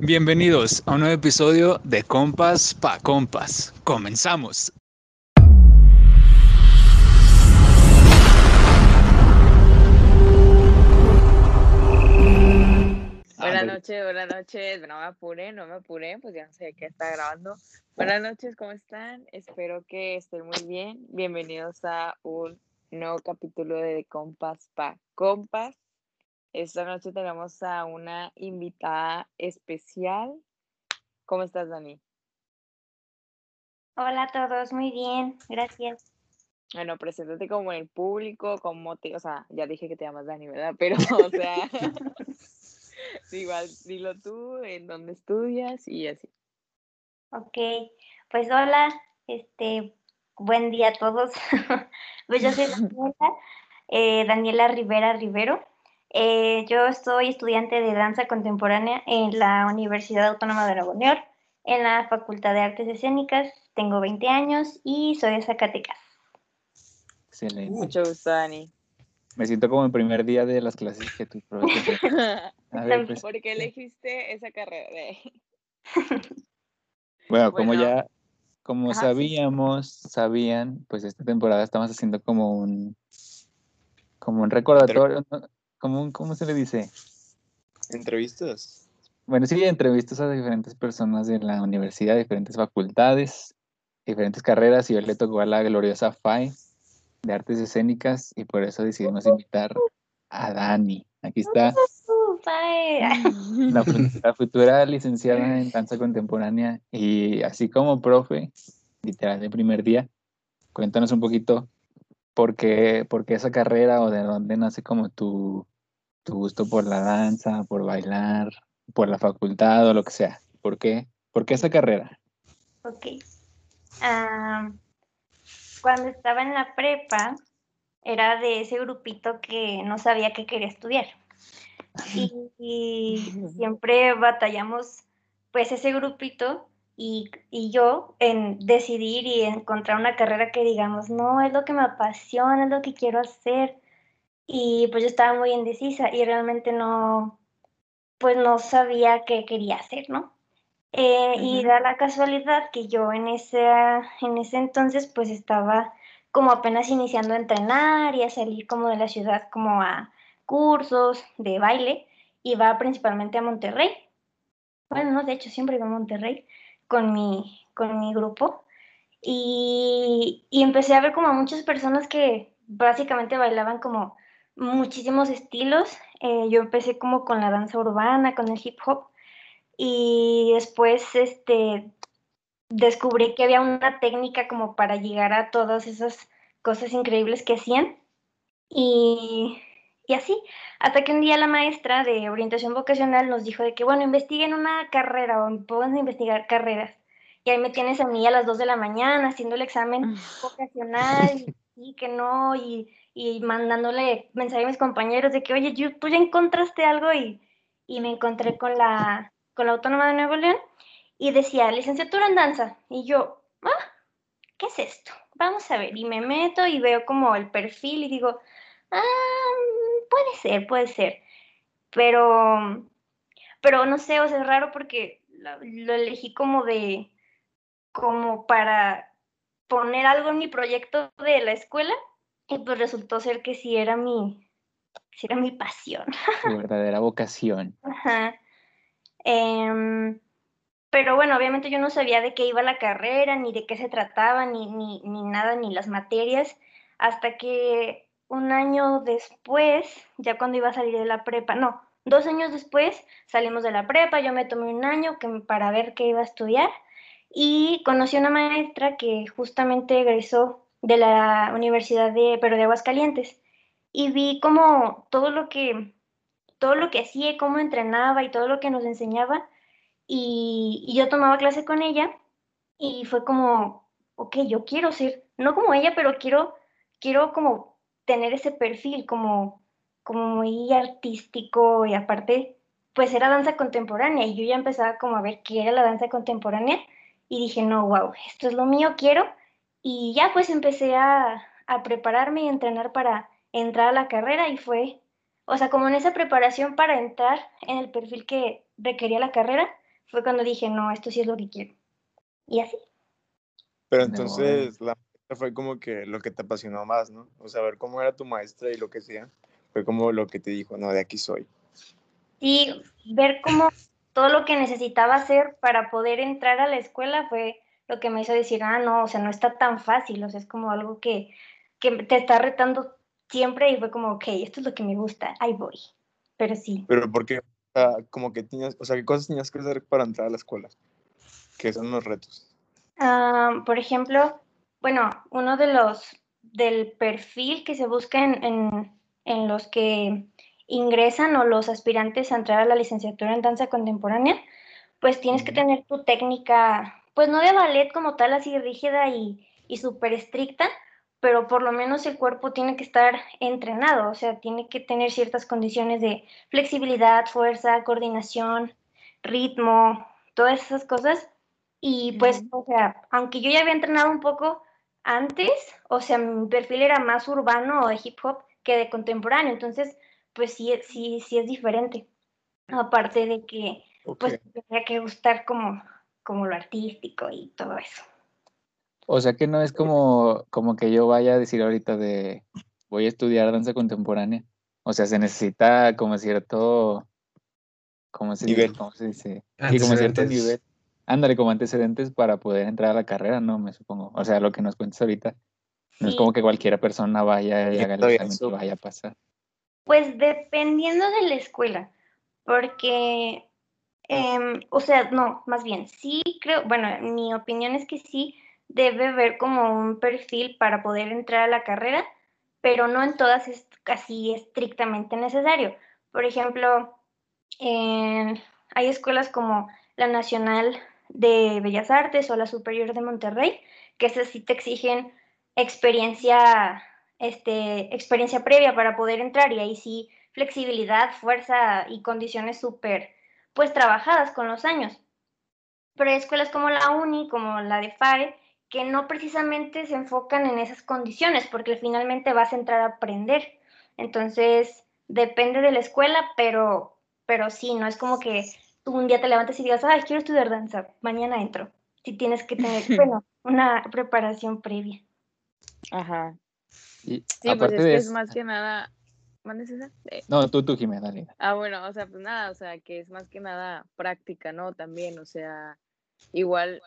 Bienvenidos a un nuevo episodio de Compas pa Compas. Comenzamos. Buenas noches, buenas noches. No me apure, no me apure, pues ya no sé qué está grabando. Buenas noches, ¿cómo están? Espero que estén muy bien. Bienvenidos a un nuevo capítulo de Compas pa Compas. Esta noche tenemos a una invitada especial. ¿Cómo estás, Dani? Hola a todos, muy bien, gracias. Bueno, preséntate como en el público, como te, o sea, ya dije que te llamas Dani, ¿verdad? Pero, o sea, igual dilo tú, en dónde estudias y así. Ok, pues hola, este, buen día a todos. pues yo soy Daniela, eh, Daniela Rivera Rivero. Eh, yo soy estudiante de danza contemporánea en la Universidad Autónoma de Nuevo León, en la Facultad de Artes Escénicas. Tengo 20 años y soy de Zacatecas. Excelente. Mucho gusto, Dani. Me siento como el primer día de las clases que tú pues, ¿Por qué elegiste esa carrera? bueno, como Bueno. ya, como Ajá, sí, sí. sabíamos, sabían, pues esta temporada estamos haciendo como un, como un recordatorio, ¿no? Como un, ¿cómo se le dice? ¿Entrevistas? Bueno, sí, entrevistas a diferentes personas de la universidad, diferentes facultades, diferentes carreras, y hoy le tocó a la gloriosa FAI de Artes Escénicas, y por eso decidimos invitar a Dani. Aquí está Uh, la, la futura licenciada en danza contemporánea y así como profe, literal de primer día, cuéntanos un poquito por qué, por qué esa carrera o de dónde nace como tu, tu gusto por la danza, por bailar, por la facultad o lo que sea. ¿Por qué, por qué esa carrera? Ok. Ah, cuando estaba en la prepa, era de ese grupito que no sabía qué quería estudiar. Y, y siempre batallamos, pues, ese grupito y, y yo en decidir y encontrar una carrera que digamos, no, es lo que me apasiona, es lo que quiero hacer. Y pues yo estaba muy indecisa y realmente no, pues no sabía qué quería hacer, ¿no? Eh, Y Ujú. da la casualidad que yo en ese, en ese entonces pues estaba como apenas iniciando a entrenar y a salir como de la ciudad como a cursos de baile. Iba principalmente a Monterrey. Bueno, no, de hecho siempre iba a Monterrey con mi, con mi grupo. Y, y empecé a ver como muchas personas que básicamente bailaban como muchísimos estilos. Eh, yo empecé como con la danza urbana, con el hip hop. Y después este, descubrí que había una técnica como para llegar a todas esas cosas increíbles que hacían. Y, y así, hasta que un día la maestra de orientación vocacional nos dijo de que, bueno, investiguen una carrera o pónganse a investigar carreras. Y ahí me tienes a mí a las 2 de la mañana haciendo el examen vocacional y, y que no, y, y mandándole mensaje a mis compañeros de que, oye, yo- tú ya encontraste algo y, y me encontré con la, con la Autónoma de Nuevo León y decía, licenciatura en danza. Y yo, ah, ¿qué es esto? Vamos a ver. Y me meto y veo como el perfil y digo, ah, mm, puede ser, puede ser. Pero, pero no sé, o sea, es raro porque lo, lo elegí como de, como para poner algo en mi proyecto de la escuela y pues resultó ser que sí era mi, sí era mi pasión. Tu verdadera vocación. Ajá. Em, pero bueno, obviamente yo no sabía de qué iba la carrera, ni de qué se trataba, ni, ni, ni nada, ni las materias, hasta que un año después, ya cuando iba a salir de la prepa, no, dos años después salimos de la prepa, yo me tomé un año que, para ver qué iba a estudiar y conocí a una maestra que justamente egresó de la Universidad de, pero de Aguascalientes, y vi como todo lo que, todo lo que hacía, cómo entrenaba y todo lo que nos enseñaba, y, y yo tomaba clase con ella y fue como, ok, yo quiero ser, no como ella, pero quiero, quiero como tener ese perfil como, como muy artístico y aparte, pues era danza contemporánea y yo ya empezaba como a ver qué era la danza contemporánea y dije, no, wow, esto es lo mío, quiero. Y ya pues empecé a, a prepararme y entrenar para entrar a la carrera y fue, o sea, como en esa preparación para entrar en el perfil que requería la carrera, fue cuando dije, no, esto sí es lo que quiero. Y así. Pero No. entonces la fue como que lo que te apasionó más, ¿no? O sea, ver cómo era tu maestra y lo que sea, fue como lo que te dijo, no, de aquí soy. Sí, ver cómo todo lo que necesitaba hacer para poder entrar a la escuela fue lo que me hizo decir, ah, no, o sea, no está tan fácil, o sea, es como algo que, que te está retando siempre y fue como, ok, esto es lo que me gusta, ahí voy. Pero sí, Pero porque, o sea, como que tenías, o sea, ¿qué cosas tenías que hacer para entrar a la escuela? Que son los retos. Ah, por ejemplo, bueno, uno de los del perfil que se busca en, en, en los que ingresan o los aspirantes a entrar a la licenciatura en danza contemporánea, pues tienes que tener tu técnica, pues no de ballet como tal, así rígida y, y súper estricta, pero por lo menos el cuerpo tiene que estar entrenado, o sea, tiene que tener ciertas condiciones de flexibilidad, fuerza, coordinación, ritmo, todas esas cosas. Y pues, o sea, aunque yo ya había entrenado un poco antes, o sea, mi perfil era más urbano o de hip hop que de contemporáneo, entonces, pues sí, sí, sí es diferente. Aparte de que, Ok. pues, tenía que gustar como, como lo artístico y todo eso. O sea que no es como, como que yo vaya a decir ahorita de voy a estudiar danza contemporánea. O sea, se necesita como cierto, ¿cómo se dice? Nivel. ¿Cómo se dice? Sí, como cierto nivel. Ándale, como antecedentes para poder entrar a la carrera, ¿no? Me supongo. O sea, lo que nos cuentas ahorita. No es como que cualquier persona vaya y haga el examen vaya a pasar. Pues dependiendo de la escuela, porque, em, o sea, no, más bien, sí creo, bueno, mi opinión es que sí debe haber como un perfil para poder entrar a la carrera, pero no en todas es así estrictamente necesario. Por ejemplo, en- hay escuelas como la Nacional de Bellas Artes o la Superior de Monterrey, que esas sí te exigen experiencia, este, experiencia previa para poder entrar y ahí sí flexibilidad, fuerza y condiciones súper, pues trabajadas con los años. Pero hay escuelas como la UNI, como la de FAE, que no precisamente se enfocan en esas condiciones, porque finalmente vas a entrar a aprender. Entonces, depende de la escuela, pero, pero sí, no es como que un día te levantes y digas, ay, quiero estudiar danza, mañana entro. Sí tienes que tener, bueno, una preparación previa. Ajá. Y Sí, pues aparte es de que es más que nada. ¿Mandes esa? Eh, no, tú, tú, Jimena, dale. Ah, bueno, o sea, pues nada, o sea, que es más que nada práctica, ¿no? También, o sea, igual,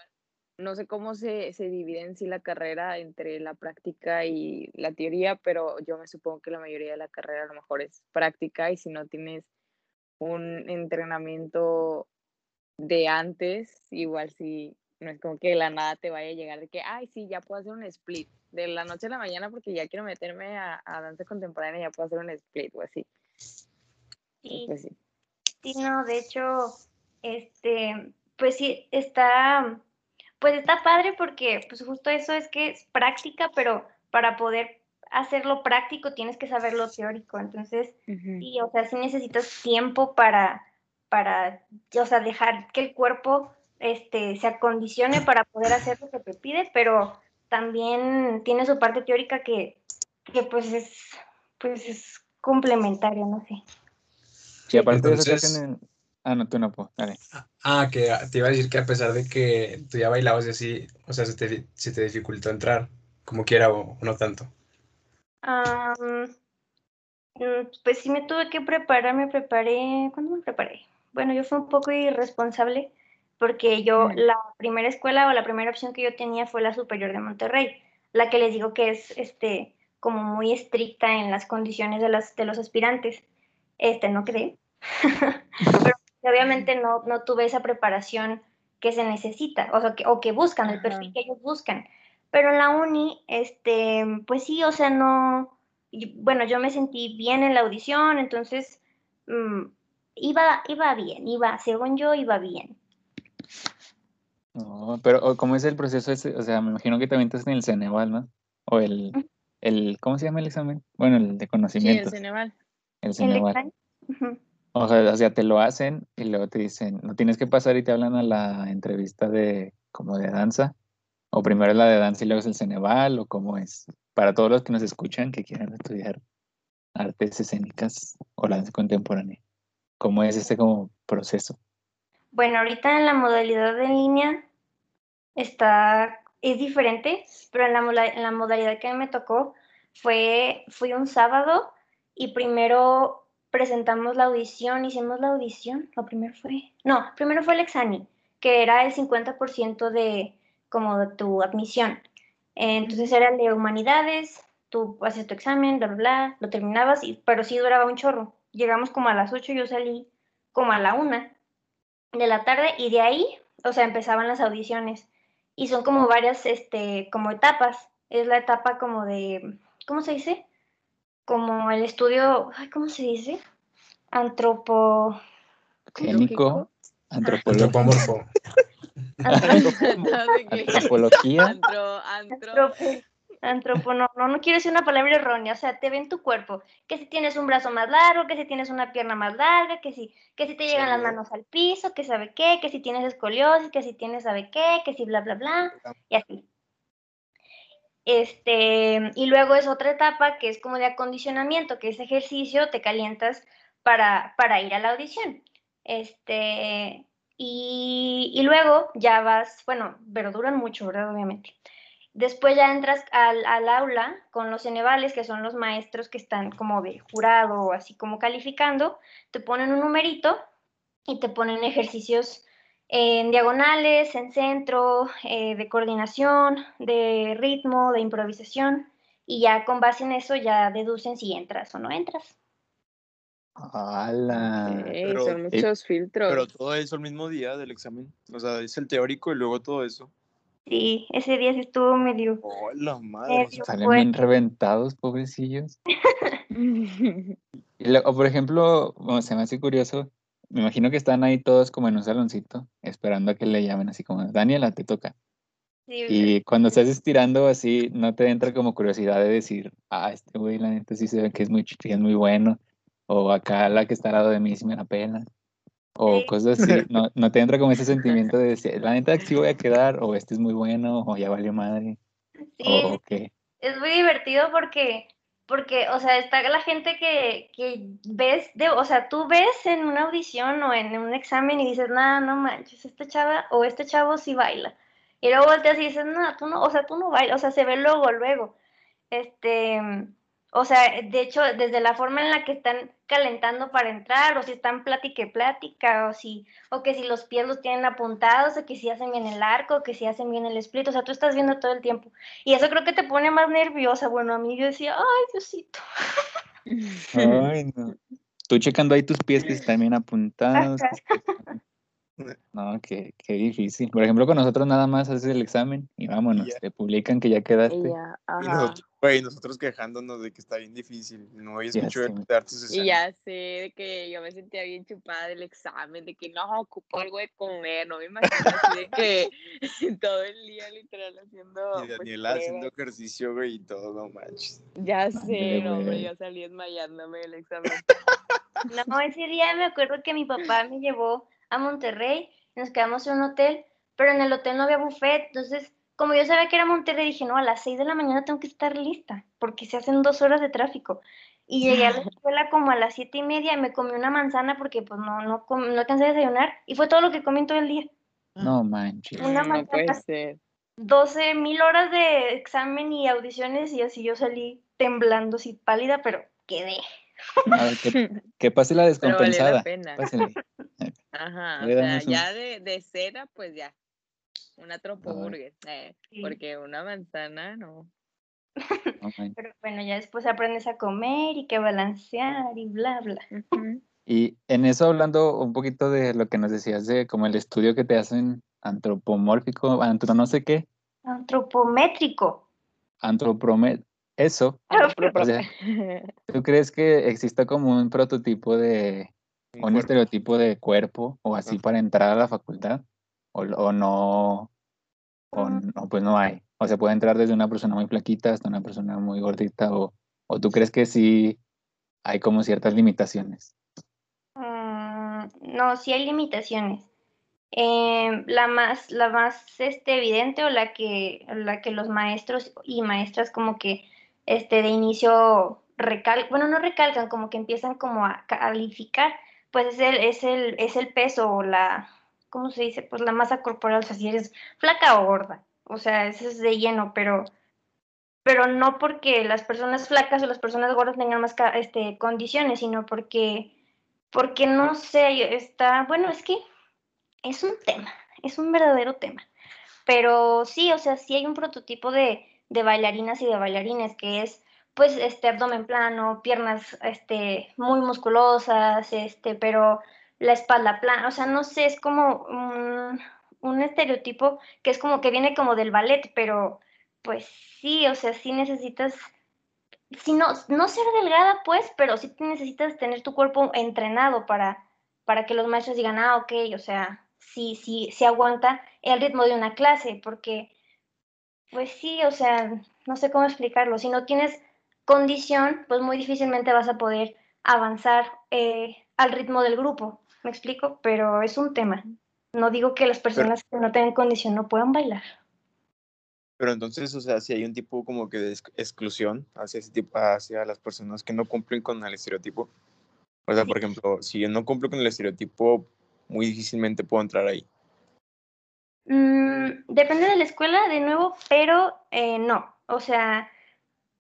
no sé cómo se, se divide en sí la carrera entre la práctica y la teoría, pero yo me supongo que la mayoría de la carrera a lo mejor es práctica y si no tienes un entrenamiento de antes, igual si no es como que de la nada te vaya a llegar de que, ay, sí, ya puedo hacer un split de la noche a la mañana porque ya quiero meterme a, a danza contemporánea, ya puedo hacer un split o así. Sí, Pues sí. Sí, no, de hecho, este, pues sí, está, pues está padre porque pues justo eso es que es práctica, pero para poder hacerlo práctico tienes que saber lo teórico. Entonces, Ujú. sí, o sea, sí necesitas tiempo para, para, o sea, dejar que el cuerpo, este, se acondicione para poder hacer lo que te pide, pero también tiene su parte teórica que, que pues es, pues es complementaria, no sé. Y aparte de eso que Entonces- hacen en... Ah, no, tú no, pues, dale. Ah, que te iba a decir que a pesar de que tú ya bailabas y así, o sea, se te, se te dificultó entrar, como quiera o, o no tanto. Mm, pues sí me tuve que preparar, me preparé, ¿cuándo me preparé? Bueno, yo fui un poco irresponsable porque yo, la primera escuela o la primera opción que yo tenía fue la Superior de Monterrey, la que les digo que es este como muy estricta en las condiciones de las de los aspirantes. Este, no quedé. Pero obviamente no, no tuve esa preparación que se necesita, o sea, que, o que buscan, el perfil Ajá. que ellos buscan. Pero en la uni, este, pues sí, o sea, no, bueno, yo me sentí bien en la audición, entonces mm, iba, iba bien, iba, según yo, iba bien. No, pero o ¿cómo es el proceso ese? O sea, me imagino que también estás en el Ceneval, ¿no? O el, el, ¿cómo se llama el examen? Bueno, el de Sí, el Ceneval. el ¿El Ceneval. O sea, o sea, te lo hacen y luego te dicen, no tienes que pasar y te hablan a la entrevista de como de danza. O primero es la de danza y luego es el Ceneval, o cómo es. Para todos los que nos escuchan que quieran estudiar artes escénicas o danza contemporánea. ¿Cómo es ese como proceso? Bueno, ahorita en la modalidad en línea está, es diferente, pero en la, modalidad que me tocó fue, fui un sábado y primero presentamos la audición, hicimos la audición, o primero fue, no, primero fue el examen, que era el 50% de como de tu admisión. Entonces era el de humanidades, tú haces tu examen, bla, bla, bla, lo terminabas, y, pero sí duraba un chorro. Llegamos como a las 8, yo salí como a la 1 de la tarde y de ahí, o sea, empezaban las audiciones. Y son como varias, este, como etapas. Es la etapa como de, ¿cómo se dice? Como el estudio, ay, ¿cómo se dice? Antropo... Génico, Antropomorfo. antropología, Antro, antro. Antropo, antropo, no, no, no quiero decir una palabra errónea, o sea, te ven tu cuerpo, que si tienes un brazo más largo, que si tienes una pierna más larga, que si, que si te llegan las manos al piso, que sabe qué, que si tienes escoliosis, que si tienes sabe qué, que si bla, bla, bla, y así. Este, y luego es otra etapa que es como de acondicionamiento, que es ejercicio, te calientas para, para ir a la audición. Este, y, luego ya vas, bueno, pero duran mucho, ¿verdad? Obviamente. Después ya entras al, aula con los cenevales, que son los maestros que están como de jurado, así como calificando, te ponen un numerito y te ponen ejercicios en diagonales, en centro, eh, de coordinación, de ritmo, de improvisación, y ya con base en eso ya deducen si entras o no entras. ¡Hala! Pero- son muchos filtros. Pero todo eso el mismo día del examen. O sea, es el teórico y luego todo eso. Sí, ese día sí estuvo medio... ¡Oh, la madre! medio Salen fuerte. bien reventados, pobrecillos. Y lo- o por ejemplo, bueno, se me hace curioso, me imagino que están ahí todos como en un saloncito, esperando a que le llamen así como, Daniela, te toca. Sí, Y cuando estás estirando así, no te entra como curiosidad de decir, ah, este güey, la neta sí se ve que es muy, es muy bueno, o acá la que está al lado de mí sí me la pena, o Sí. cosas así, no, no te entra como ese sentimiento de decir, la neta sí voy a quedar, o este es muy bueno, o ya valió madre, sí, o qué. es muy divertido porque, porque, o sea, está la gente que, que ves, de, o sea, tú ves en una audición o en un examen y dices, nada, no manches, esta chava o este chavo sí baila. Y luego volteas y dices, no, tú no, o sea, tú no bailas, o sea, se ve luego, luego. Este, o sea, de hecho, desde la forma en la que están calentando para entrar, o si están plática y plática, o si, o que si los pies los tienen apuntados, o que si hacen bien el arco, o que si hacen bien el split, o sea, tú estás viendo todo el tiempo. Y eso creo que te pone más nerviosa. Bueno, a mí yo decía, ay, Diosito. Ay, no. Tú checando ahí tus pies que están bien apuntados. Ajá. No, qué, qué difícil. Por ejemplo, con nosotros nada más haces el examen y vámonos, te publican que ya quedaste. Y nosotros, güey, nosotros quejándonos de que está bien difícil. No sé. darte sus Y ya sé de que yo me sentía bien chupada del examen, de que no, ocupo algo de comer, no me imagino así de que todo el día literal haciendo Y pues, Daniela haciendo ejercicio, güey, y todo, no manches. Ya sé, no, hombre, yo salí desmayándome del examen. No, ese día me acuerdo que mi papá me llevó a Monterrey, nos quedamos en un hotel, pero en el hotel no había buffet, entonces, como yo sabía que era Monterrey, dije, no, a las 6 de la mañana tengo que estar lista, porque se hacen dos horas de tráfico. Y llegué a la escuela como a las siete y media y me comí una manzana porque pues no, no, com- no alcancé a desayunar y fue todo lo que comí en todo el día. No manches. Una no puede manzana. ser. 12 mil horas de examen y audiciones y así yo salí temblando, así pálida, pero quedé. A ver, que, que pase la descompensada. la pena. Ajá, o sea, ya de, de cera, pues ya. Una tropoburger. Eh, Sí. porque una manzana, no. Pero bueno, ya después aprendes a comer y que balancear y bla, bla. Y en eso hablando un poquito de lo que nos decías de como el estudio que te hacen antropomórfico, antro no sé qué, Antropométrico. antropromet, eso, o sea, ¿tú crees que exista como un prototipo de, Un estereotipo de cuerpo o así Ajá. para entrar a la facultad? ¿O, o no? O no, pues no hay. O se puede entrar desde una persona muy flaquita hasta una persona muy gordita o, o tú crees que sí hay como ciertas limitaciones. Mm, no, sí hay limitaciones. Em, la más, la más este, evidente o la que, la que los maestros y maestras como que este, de inicio recalcan, bueno, no recalcan, como que empiezan como a calificar, pues es el, es el, es el peso o la, ¿cómo se dice? Pues la masa corporal, o sea, si eres flaca o gorda, o sea, eso es de lleno, pero, pero no porque las personas flacas o las personas gordas tengan más este, condiciones, sino porque, porque no sé, está, bueno, es que es un tema, es un verdadero tema. Pero sí, o sea, sí hay un prototipo de, de bailarinas y de bailarines que es pues este abdomen plano, piernas este muy musculosas, este, pero la espalda plana, o sea, no sé, es como un, un estereotipo que es como que viene como del ballet, pero pues sí, o sea, sí necesitas si no, no ser delgada, pues, pero sí necesitas tener tu cuerpo entrenado para, para que los maestros digan, ah, ok, o sea, sí, sí, sí aguanta el ritmo de una clase, porque, pues sí, o sea, no sé cómo explicarlo. Si no tienes condición, pues muy difícilmente vas a poder avanzar eh, al ritmo del grupo. ¿Me explico? Pero es un tema. No digo que las personas que no tengan condición no puedan bailar. Pero entonces, o sea, si hay un tipo como que de exclusión hacia ese tipo, hacia las personas que no cumplen con el estereotipo. O sea, por ejemplo, si yo no cumplo con el estereotipo, muy difícilmente puedo entrar ahí. Mm, depende de la escuela, de nuevo, pero eh, no. O sea,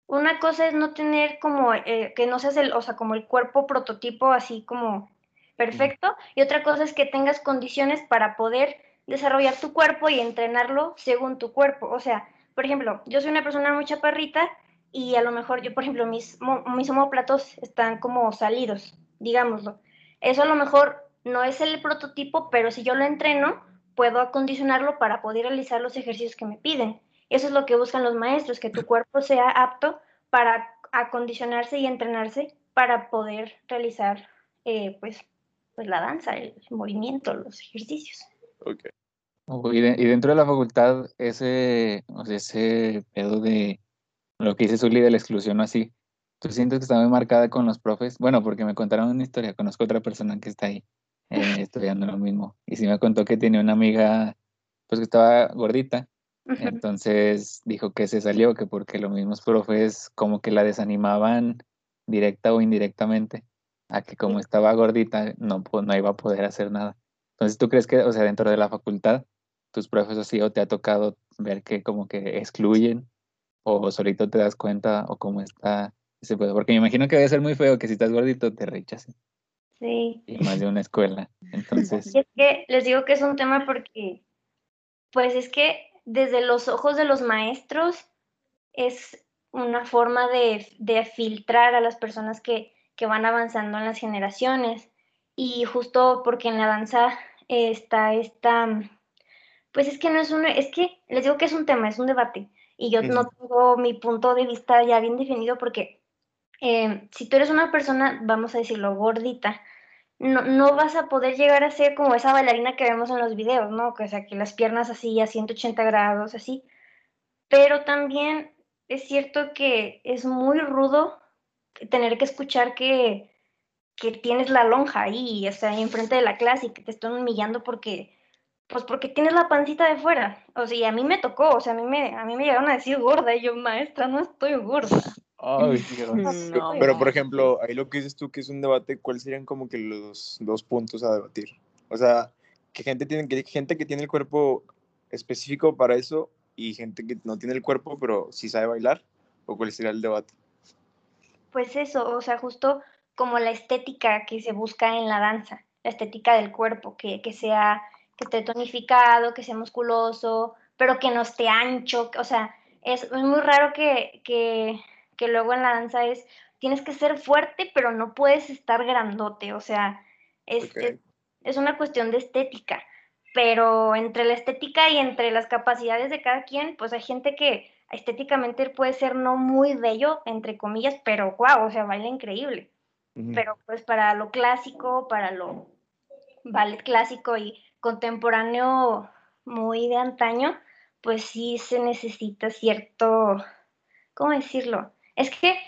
una cosa es no tener como, eh, que no seas el, o sea, como el cuerpo prototipo así como perfecto, y otra cosa es que tengas condiciones para poder desarrollar tu cuerpo y entrenarlo según tu cuerpo. O sea, por ejemplo, yo soy una persona muy chaparrita y a lo mejor yo, por ejemplo, mis, mis homóplatos están como salidos, digámoslo. Eso a lo mejor no es el prototipo, pero si yo lo entreno, puedo acondicionarlo para poder realizar los ejercicios que me piden. Eso es lo que buscan los maestros, que tu cuerpo sea apto para acondicionarse y entrenarse para poder realizar eh, pues, pues la danza, el movimiento, los ejercicios. Okay. Y, dentro de la facultad, ese, o sea, ese pedo de lo que dice Zully de la exclusión o así, ¿tú sientes que está muy marcada con los profes? Bueno, porque me contaron una historia, conozco otra persona que está ahí eh, estudiando lo mismo. Y sí me contó que tenía una amiga, pues que estaba gordita. Entonces dijo que se salió, que porque los mismos profes como que la desanimaban directa o indirectamente, a que como estaba gordita no, pues, no iba a poder hacer nada. Entonces, ¿tú crees que, o sea, dentro de la facultad, tus profes así o te ha tocado ver que como que excluyen o solito te das cuenta o cómo está ese pedo? Porque me imagino que debe ser muy feo que si estás gordito te rechacen. Sí. Y más de una escuela. Entonces. Y es que les digo que es un tema porque, pues es que desde los ojos de los maestros es una forma de, de filtrar a las personas que, que, van avanzando en las generaciones. Y justo porque en la danza está esta, pues es que no es un, es que les digo que es un tema, es un debate. Y yo no tengo mi punto de vista ya bien definido porque eh, si tú eres una persona, vamos a decirlo, gordita, no, no, vas a poder llegar a ser como esa bailarina que vemos en los videos, ¿no? O sea, que las piernas así a 180 grados, así. Pero también es cierto que es muy rudo tener que escuchar que, que tienes la lonja ahí, o sea, enfrente de la clase y que te están humillando porque, pues porque tienes la pancita de fuera. O sea, y a mí me tocó, o sea, a mí me, a mí me llegaron a decir gorda y yo, maestra, no estoy gorda. Ay, pero, por ejemplo, ahí lo que dices tú que es un debate, ¿cuáles serían como que los dos puntos a debatir? O sea, que gente tiene que gente que tiene el cuerpo específico para eso y gente que no tiene el cuerpo pero sí sabe bailar o cuál sería el debate? Pues eso, o sea, justo como la estética que se busca en la danza, la estética del cuerpo, que, que sea que esté tonificado, que sea musculoso, pero que no esté ancho, o sea, es, es muy raro que, que que luego en la danza es, tienes que ser fuerte, pero no puedes estar grandote, o sea, es, es, una cuestión de estética, pero entre la estética y entre las capacidades de cada quien, pues hay gente que estéticamente puede ser no muy bello, entre comillas, pero wow, o sea, baila increíble. Pero pues para lo clásico, para lo ballet clásico y contemporáneo muy de antaño, pues sí se necesita cierto, ¿cómo decirlo? Es que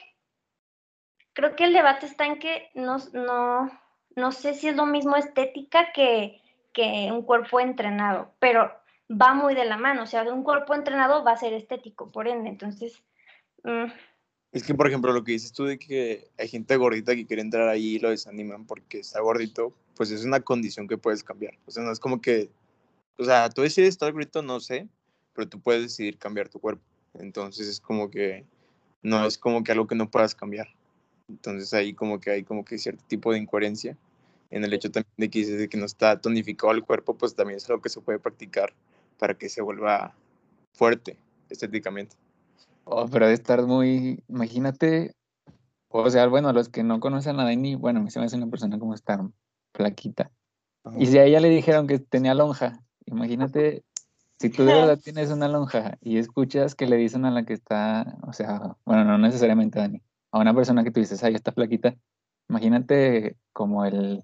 creo que el debate está en que no, no, no sé si es lo mismo estética que, que un cuerpo entrenado, pero va muy de la mano, o sea, un cuerpo entrenado va a ser estético, por ende, entonces, mm, Es que, por ejemplo, lo que dices tú de que hay gente gordita que quiere entrar ahí y lo desaniman porque está gordito, pues es una condición que puedes cambiar. O sea, no es como que, o sea, tú decides estar gordito, no sé, pero tú puedes decidir cambiar tu cuerpo. Entonces es como que, no es como que algo que no puedas cambiar. Entonces ahí como que hay como que cierto tipo de incoherencia en el hecho también de que dices de que no está tonificado el cuerpo, pues también es algo que se puede practicar para que se vuelva fuerte estéticamente. Oh, pero de estar muy, imagínate, o sea, bueno, los que no conocen a Dani, bueno, se me hace una persona como estar flaquita. Y si a ella le dijeron que tenía lonja, imagínate, si tú de verdad tienes una lonja y escuchas que le dicen a la que está, o sea, bueno, no necesariamente a Dani, a una persona que tú dices, ay, está flaquita, imagínate como el,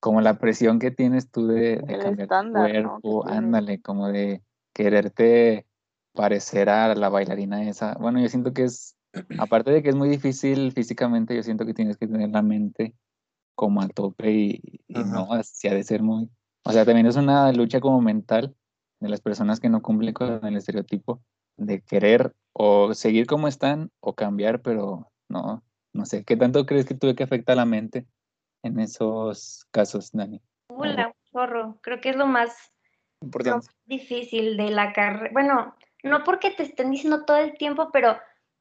como la presión que tienes tú de, de cambiar tu estándar, ¿no? que cuerpo, tienes. ándale, como de quererte parecer a la bailarina esa. Bueno, yo siento que es, aparte de que es muy difícil físicamente, yo siento que tienes que tener la mente como a tope y, y no, así ha de ser muy, o sea, también es una lucha como mental de las personas que no cumplen con el estereotipo de querer o seguir como están o cambiar, pero no, no sé, ¿qué tanto crees que tuve que afecta a la mente en esos casos, Dani? Hola, un chorro. Creo que es lo más, lo Importante. más difícil de la carrera. Bueno, no porque te estén diciendo todo el tiempo, pero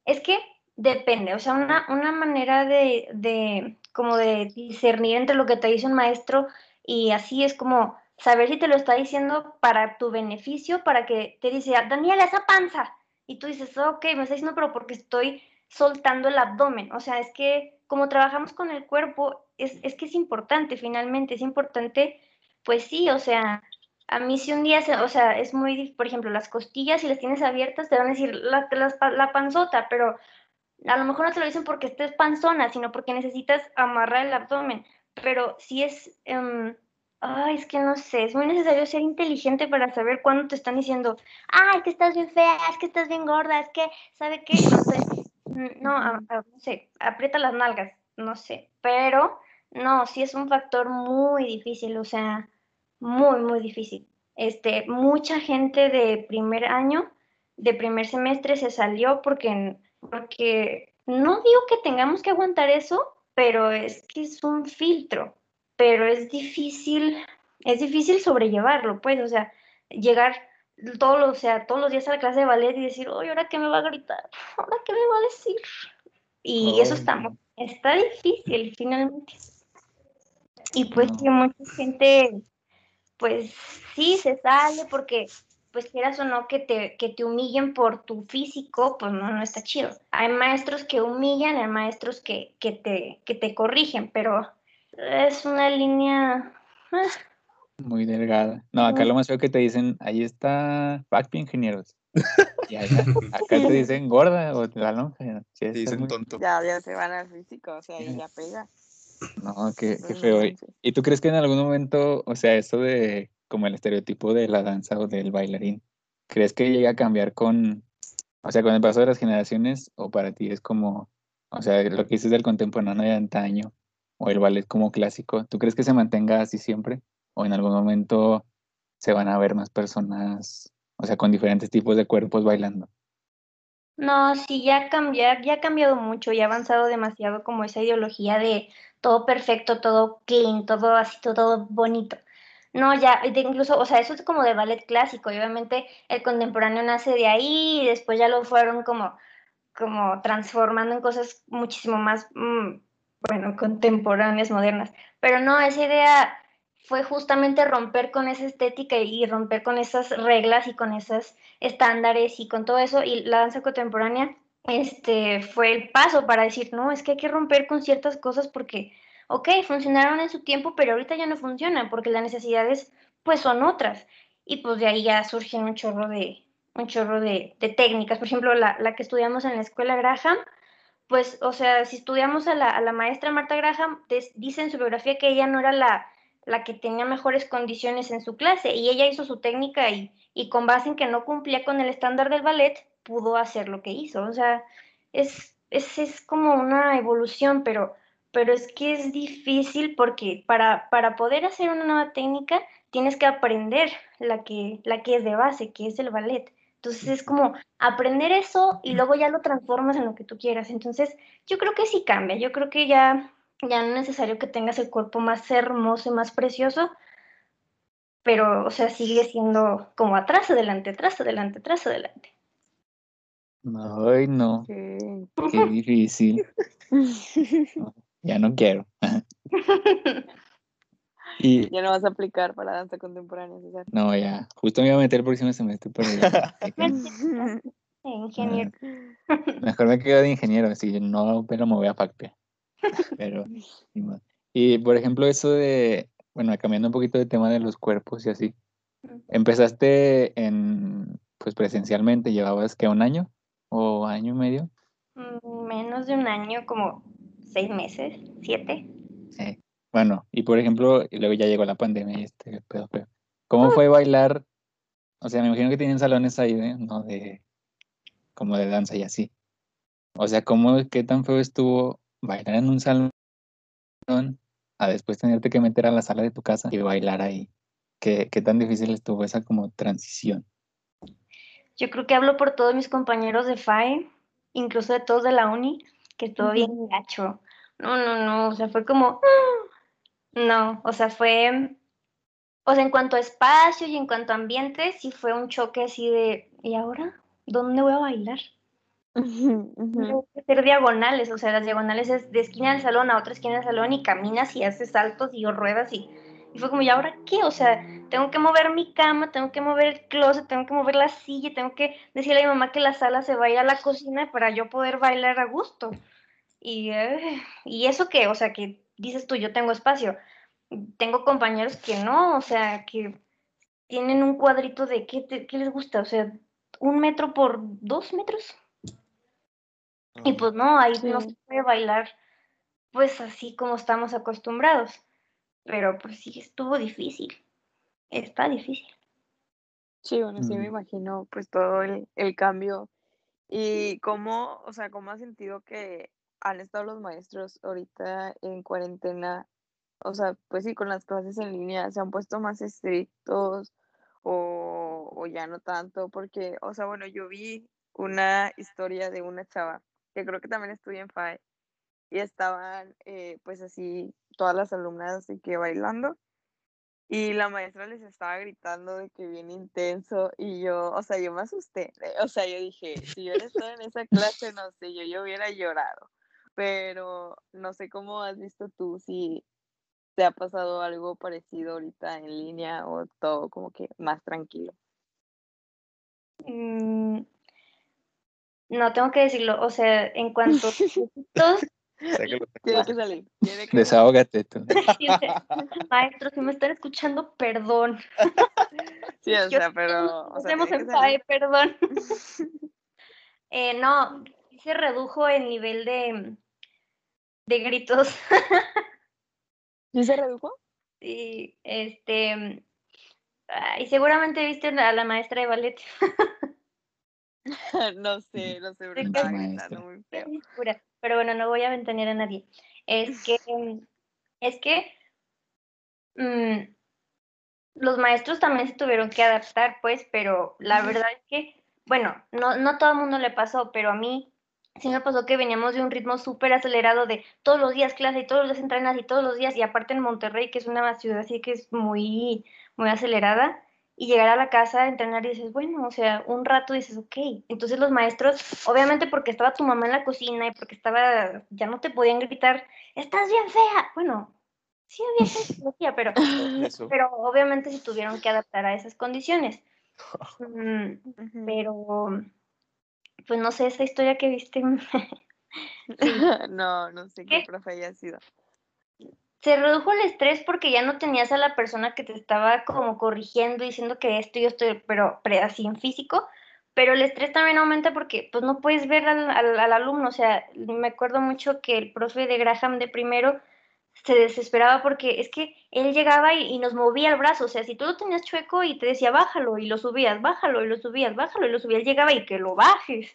es que depende. O sea, una, una manera de, de como de discernir entre lo que te dice un maestro y así es como saber si te lo está diciendo para tu beneficio, para que te dice, Daniela, esa panza. Y tú dices, ok, me está diciendo, pero porque estoy soltando el abdomen. O sea, es que como trabajamos con el cuerpo, es, es que es importante finalmente, es importante, pues sí, o sea, a mí si un día, se, o sea, es muy, por ejemplo, las costillas, si las tienes abiertas, te van a decir la, la panzota, pero a lo mejor no te lo dicen porque estés panzona, sino porque necesitas amarrar el abdomen. Pero si es, em, ay, es que no sé, es muy necesario ser inteligente para saber cuándo te están diciendo, ay, que estás bien fea, es que estás bien gorda, es que, ¿sabe qué? No sé, mm, no, no sé, aprieta las nalgas, no sé, pero no, sí es un factor muy difícil, o sea, muy, muy difícil. Este, mucha gente de primer año, de primer semestre se salió porque, porque no digo que tengamos que aguantar eso, pero es que es un filtro, pero es difícil, es difícil sobrellevarlo, pues, o sea, llegar todos los, o sea, todos los días a la clase de ballet y decir, oye, ¿ahora qué me va a gritar? ¿Ahora qué me va a decir? Y eso está, está difícil finalmente. Y pues sí, mucha gente, pues sí, se sale porque, pues quieras o no, que te, que te humillen por tu físico, pues no, no está chido. Hay maestros que humillan, hay maestros que, que, te, que te corrigen, pero es una línea... ah, Muy delgada. No, acá lo más feo que te dicen, ahí está Facto Ingenieros. Y allá, acá te dicen gorda o la lonja. Sí, Te dicen muy- tonto. Ya, ya se van al físico, o sea, ahí ya pega. No, qué, qué feo. ¿Y- manches. ¿Y tú crees que en algún momento, o sea, eso de como el estereotipo de la danza o del bailarín, crees que llega a cambiar con, o sea, con el paso de las generaciones o para ti es como, o sea, lo que dices del contemporáneo de antaño o el ballet como clásico, ¿tú crees que se mantenga así siempre? ¿O en algún momento se van a ver más personas, o sea, con diferentes tipos de cuerpos bailando? No, sí, ya ha cambiado, ya ha cambiado mucho, ya ha avanzado demasiado como esa ideología de todo perfecto, todo clean, todo así, todo bonito. No, ya, de incluso, o sea, eso es como de ballet clásico, y obviamente el contemporáneo nace de ahí y después ya lo fueron como, como transformando en cosas muchísimo más, mm, bueno, contemporáneas, modernas. Pero no, esa idea fue justamente romper con esa estética y romper con esas reglas y con esos estándares y con todo eso. Y la danza contemporánea este, fue el paso para decir, no, es que hay que romper con ciertas cosas porque, ok, funcionaron en su tiempo, pero ahorita ya no funcionan porque las necesidades pues son otras. Y pues de ahí ya surgen un chorro de, un chorro de, técnicas. Por ejemplo, la, la, que estudiamos en la escuela Graham, pues, o sea, si estudiamos a la, maestra Marta Graham, te, dice en su biografía que ella no era la, la que tenía mejores condiciones en su clase y ella hizo su técnica y, y con base en que no cumplía con el estándar del ballet, pudo hacer lo que hizo. O sea, es, es, es como una evolución, pero, pero es que es difícil porque para, para poder hacer una nueva técnica tienes que aprender la que, la que es de base, que es el ballet. Entonces es como aprender eso y luego ya lo transformas en lo que tú quieras. Entonces yo creo que sí cambia, yo creo que ya, ya no es necesario que tengas el cuerpo más hermoso y más precioso, pero o sea, sigue siendo como atrás, adelante, atrás, adelante, atrás, adelante. Ay, no. Qué, difícil. ya no quiero. y, ya no vas a aplicar para danza contemporánea, César. No, ya. Justo me iba a meter el próximo semestre, pero ya. ingeniero. mejor me quedo de ingeniero, así no, pero me voy a FACPE. Pero, y por ejemplo, eso de, bueno, cambiando un poquito de tema de los cuerpos y así. Empezaste en, pues presencialmente, llevabas que un año o año y medio. Mm, menos de un año, como seis meses, siete. Sí. Bueno, y por ejemplo, luego ya llegó la pandemia y este pedo feo. ¿Cómo fue bailar? O sea, me imagino que tienen salones ahí, ¿eh? ¿no? De, como de danza y así. O sea, ¿cómo, qué tan feo estuvo bailar en un salón a después tenerte que meter a la sala de tu casa y bailar ahí? ¿Qué, qué tan difícil estuvo esa como transición? Yo creo que hablo por todos mis compañeros de FAE, incluso de todos de la uni, que todo bien gacho. No, no, no, o sea, fue como, no, o sea, fue, o sea, en cuanto a espacio y en cuanto a ambiente, sí fue un choque así de, ¿y ahora? ¿Dónde voy a bailar? Tengo que hacer diagonales, o sea, las diagonales es de esquina del salón a otra esquina del salón y caminas y haces saltos y ruedas y y fue como, ¿y ahora qué? O sea, tengo que mover mi cama, tengo que mover el closet, tengo que mover la silla, tengo que decirle a mi mamá que la sala se va a ir a la cocina para yo poder bailar a gusto. Y, eh, y eso que, o sea, que dices tú, yo tengo espacio. Tengo compañeros que no, o sea, que tienen un cuadrito de qué, qué les gusta, o sea, un metro por dos metros. Y pues no, ahí no se puede bailar pues así como estamos acostumbrados pero pues sí estuvo difícil, está difícil. Sí, bueno, sí me mm. imagino pues todo el, el cambio y cómo, o sea, cómo ha sentido que han estado los maestros ahorita en cuarentena, o sea, pues sí, con las clases en línea, se han puesto más estrictos o, o ya no tanto, porque, o sea, bueno, yo vi una historia de una chava que creo que también estudia en FAE y estaban eh, pues así todas las alumnas de que bailando y la maestra les estaba gritando de que bien intenso y yo, o sea, yo me asusté, o sea, yo dije, si yo hubiera estado en esa clase, no sé, yo, yo hubiera llorado, pero no sé cómo has visto tú, si te ha pasado algo parecido ahorita en línea o todo como que más tranquilo. Mm, no, tengo que decirlo, o sea, en cuanto a Tiene que salir. Desahógate tú. Maestro, si me están escuchando, perdón. Sí, o sea, pero. Nos vemos en PAE, perdón. eh, no, se redujo el nivel de, de gritos. ¿Sí se redujo? Sí, este. Y seguramente viste a la maestra de ballet. no sé, no sé, pero muy feo. Pero bueno, no voy a ventanear a nadie. Es que, es que mm, los maestros también se tuvieron que adaptar, pues, pero la verdad es que, bueno, no, no todo el mundo le pasó, pero a mí sí me pasó que veníamos de un ritmo súper acelerado de todos los días clase y todos los días entrenas y todos los días, y aparte en Monterrey, que es una ciudad así que es muy, muy acelerada, y llegar a la casa, entrenar y dices, bueno, o sea, un rato dices, ok. Entonces los maestros, obviamente porque estaba tu mamá en la cocina y porque estaba, ya no te podían gritar, estás bien fea. Bueno, sí había tecnología, pero, pero obviamente se tuvieron que adaptar a esas condiciones. Mm, pero, pues no sé, esa historia que viste. no, no sé qué, qué profe haya sido se redujo el estrés porque ya no tenías a la persona que te estaba como corrigiendo, diciendo que esto y esto, pero, así en físico, pero el estrés también aumenta porque pues no puedes ver al, al, alumno, o sea, me acuerdo mucho que el profe de Graham de primero se desesperaba porque es que él llegaba y, y, nos movía el brazo, o sea, si tú lo tenías chueco y te decía bájalo y lo subías, bájalo y lo subías, bájalo y lo subías, él llegaba y que lo bajes.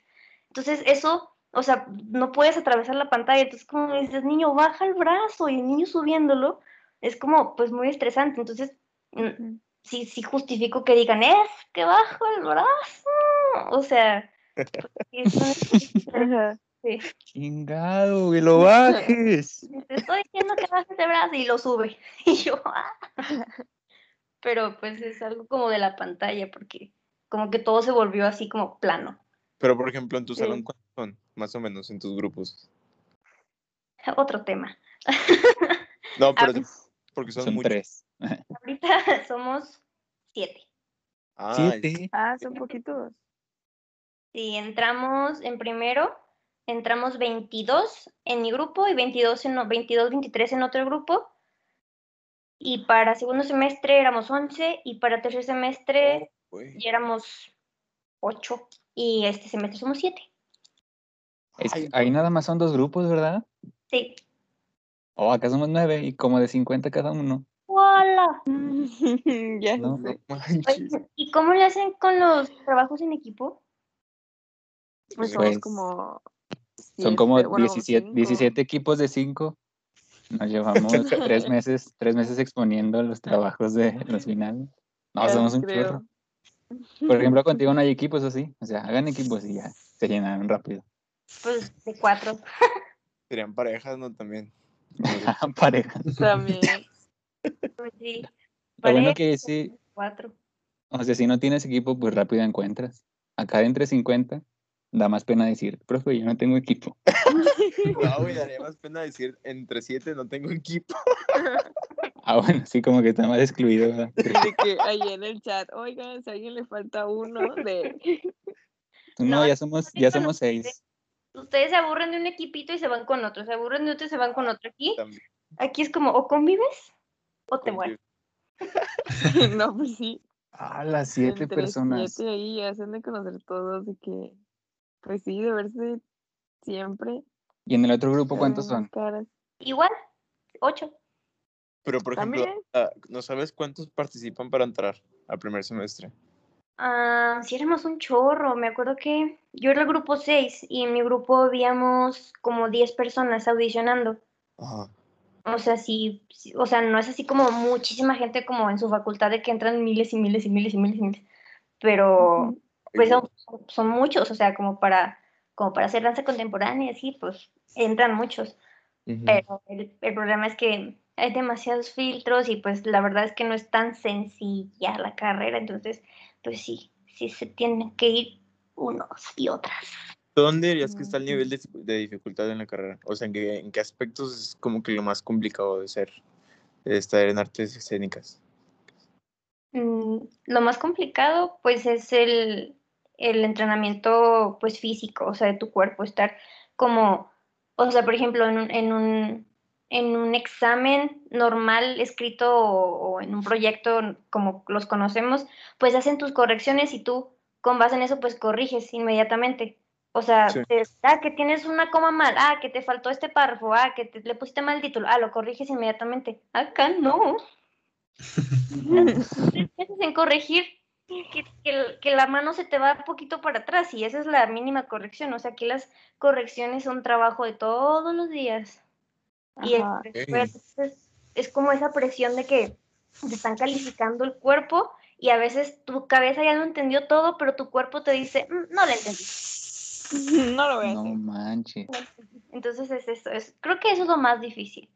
Entonces eso o sea, no puedes atravesar la pantalla, entonces como dices, niño, baja el brazo y el niño subiéndolo, es como pues muy estresante, entonces sí, sí justifico que digan, es que bajo el brazo, o sea, Ajá. Sí. Chingado, que lo bajes. te estoy diciendo que bajes de brazo y lo sube. Y yo, ah. Pero pues es algo como de la pantalla, porque como que todo se volvió así como plano. Pero, por ejemplo, en tu Sí. salón, ¿cuántos son? Más o menos, en tus grupos. Otro tema. No, pero Ah, porque son, Son muchos. tres. Ahorita somos siete. Ah, Siete. Ah, son poquitos. Si entramos en primero, entramos 22 en mi grupo y 22, en, o- 22 23 en otro grupo. Y para segundo semestre éramos 11 y para tercer semestre güey. ya éramos 8 y este semestre somos 7. Es que Ay, ahí nada más son dos grupos, ¿verdad? Sí. O acá somos nueve y como de 50 cada uno. ¡Hola! ya No. sé. ¿Y cómo le hacen con los trabajos en equipo? Pues Pues, somos como. Son como bueno, 17, cinco. 17 equipos de 5. Nos llevamos tres meses, tres meses exponiendo los trabajos de los finales. No, Ya somos un creo. chorro. Por ejemplo, contigo no hay equipos así. O sea, hagan equipos y ya se llenan rápido. Pues de cuatro. Serían parejas, ¿no? También. Pareja. También. Pues sí. Lo bueno que sí, Cuatro. o sea, si no tienes equipo, pues rápido encuentras. Acá de entre 50, da más pena decir, profe, yo no tengo equipo. No, güey, daría más pena decir entre siete no tengo equipo. Ah, bueno, sí, como que está más excluido. ¿verdad? De que ahí en el chat, oigan, si a alguien le falta uno, de. No, No, ya somos, ya somos seis. Ustedes se aburren de un equipito y se van con otro. Se aburren de otro y se van con otro. Aquí, También. aquí es como o convives o te mueres. no, pues sí. Ah, las siete entre personas. Siete ahí ya se han de conocer todos, de que. Pues sí, de verse siempre. ¿Y en el otro grupo cuántos son? caras. Igual, ocho. Pero, por ejemplo, También. ah, ¿no sabes cuántos participan para entrar al primer semestre? Ah, sí éramos un chorro. Me acuerdo que yo era el grupo seis y en mi grupo habíamos como 10 personas audicionando. Ajá. O sea, sí, sí, o sea, no es así como muchísima gente como en su facultad de que entran miles y miles y miles y miles y miles. Pero. Pues son, son- muchos, o sea, como para, como para hacer danza contemporánea, así, pues entran muchos. Pero el, el problema es que hay demasiados filtros y pues la verdad es que no es tan sencilla la carrera, entonces pues sí, sí se tienen que ir unos y otras. ¿Dónde dirías que está el nivel de, de dificultad en la carrera? O sea, ¿en qué, en qué aspectos es como que lo más complicado de ser, de estar en artes escénicas? Mm, lo más complicado pues es el, el entrenamiento pues físico, o sea, de tu cuerpo, estar como, o sea, por ejemplo, en un, en un, en un examen normal escrito o, o en un proyecto como los conocemos, pues hacen tus correcciones y tú con base en eso pues corriges inmediatamente. O sea, Sí. te- ah, que tienes una coma mal, ah, que te faltó este párrafo, ah, que te, le pusiste mal el título, ah, lo corriges inmediatamente. Acá no. Empiezas en corregir que, que la mano se te va un poquito para atrás y esa es la mínima corrección. O sea, aquí las correcciones son trabajo de todos los días. Y pues, es, es como esa presión de que te están calificando el cuerpo y a veces tu cabeza ya lo entendió todo, pero tu cuerpo te dice, "Mm, no lo entendí. No lo voy a No hacer. manches. Entonces es eso, es, creo que eso es lo más difícil.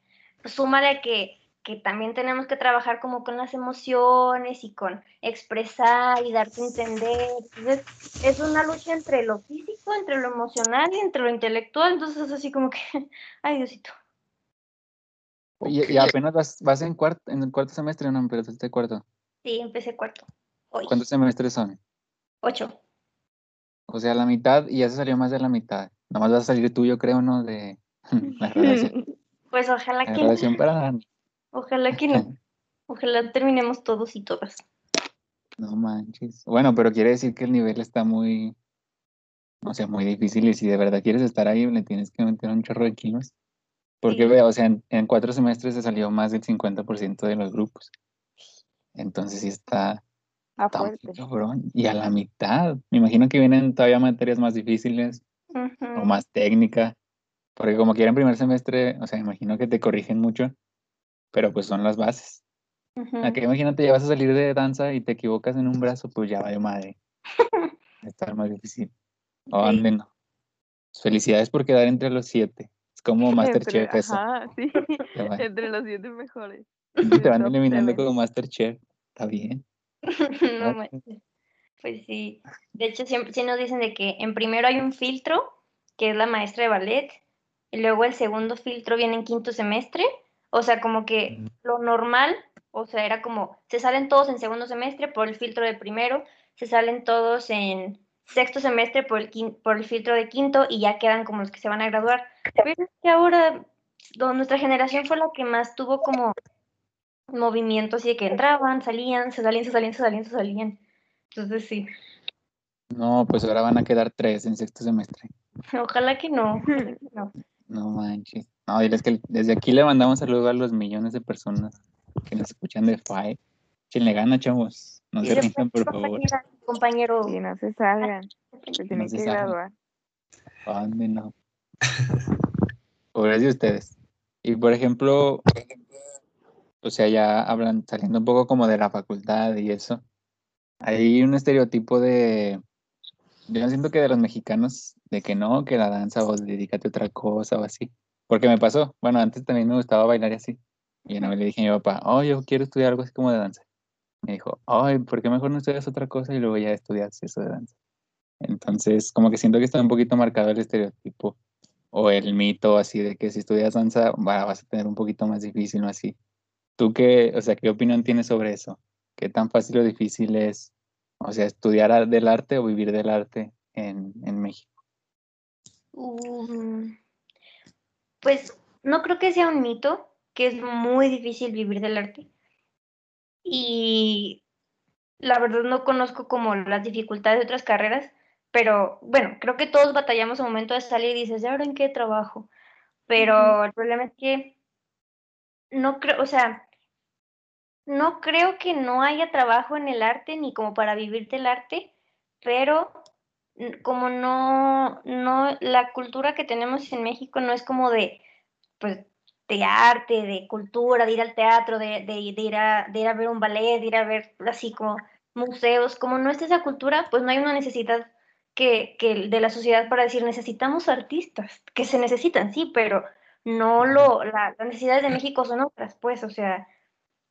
Pues súmale que, que también tenemos que trabajar como con las emociones y con expresar y darte a entender. Entonces es una lucha entre lo físico, entre lo emocional y entre lo intelectual. Entonces es así como que, ay Diosito. Y, y apenas vas, vas en cuarto, en el cuarto semestre, no, pero este cuarto. Sí, empecé cuarto. Hoy. ¿Cuántos semestres son? Ocho. O sea, la mitad y ya se salió más de la mitad. Nomás vas a salir tú, yo creo, ¿no? De la relación, Pues ojalá la que relación para... Ojalá que no. Ojalá terminemos todos y todas. No manches. Bueno, pero quiere decir que el nivel está muy, o sea, muy difícil y si de verdad quieres estar ahí, le tienes que meter un chorro de kilos. Porque Sí. veo, o sea, en, en cuatro semestres se salió más del 50% de los grupos. Entonces sí está, A está muy fuerte. cabrón. Y a la mitad. Me imagino que vienen todavía materias más difíciles o Ujú. más técnica. Porque como quiera en primer semestre, o sea, imagino que te corrigen mucho, pero pues son las bases. Aquí imagínate, ya vas a salir de danza y te equivocas en un brazo, pues ya vaya madre. a estar más difícil. Oh, ande, no. Felicidades por quedar entre los siete. Es como Masterchef eso. Ajá, sí. Entre los siete mejores. te van eliminando como Masterchef. Está bien. No manches. Pues sí. De hecho, siempre sí nos dicen de que en primero hay un filtro, que es la maestra de ballet, y luego el segundo filtro viene en quinto semestre. O sea, como que lo normal, o sea, era como, se salen todos en segundo semestre por el filtro de primero, se salen todos en sexto semestre por el, por el filtro de quinto y ya quedan como los que se van a graduar. Pero es que ahora nuestra generación fue la que más tuvo como movimiento, así de que entraban, salían, se salían, se salían, se salían, se salían. Entonces sí, No, pues ahora van a quedar tres en sexto semestre. ojalá que no. no. No manches. No, diles que desde aquí le mandamos saludos a los millones de personas que nos escuchan de FAE. le gana, chavos. No se rindan, por favor. compañero. Y no se salgan. Se tienen se que salgan. graduar. Ande, no. Pobres de ustedes. Y por ejemplo, o sea, ya hablan, saliendo un poco como de la facultad y eso, hay un estereotipo de, yo siento que de los mexicanos, de que no, que la danza o dedícate a otra cosa o así. Porque me pasó, bueno, antes también me gustaba bailar y así. Y una vez le dije a mi papá, oh, yo quiero estudiar algo así como de danza. Me dijo, ay, ¿por qué mejor no estudias otra cosa y luego ya estudias eso de danza? Entonces, como que siento que está un poquito marcado el estereotipo o el mito así de que si estudias danza va- vas a tener un poquito más difícil o así. ¿Tú qué, o sea, qué opinión tienes sobre eso? ¿Qué tan fácil o difícil es, o sea, estudiar ar- del arte o vivir del arte en, en México? Um, pues no creo que sea un mito, que es muy difícil vivir del arte. Y la verdad no conozco como las dificultades de otras carreras, pero bueno, creo que todos batallamos al momento de salir y dices, ¿y ahora en qué trabajo? Pero el problema es que no creo, o sea, no creo que no haya trabajo en el arte ni como para vivir del arte, pero como no, no, la cultura que tenemos en México no es como de, pues, de arte, de cultura, de ir al teatro, de, de- de ir a, de ir a ver un ballet, de ir a ver así como museos, como no es esa cultura, pues no hay una necesidad que, que de la sociedad para decir necesitamos artistas, que se necesitan, sí, pero no lo, la- las necesidades de México son otras, pues, o sea,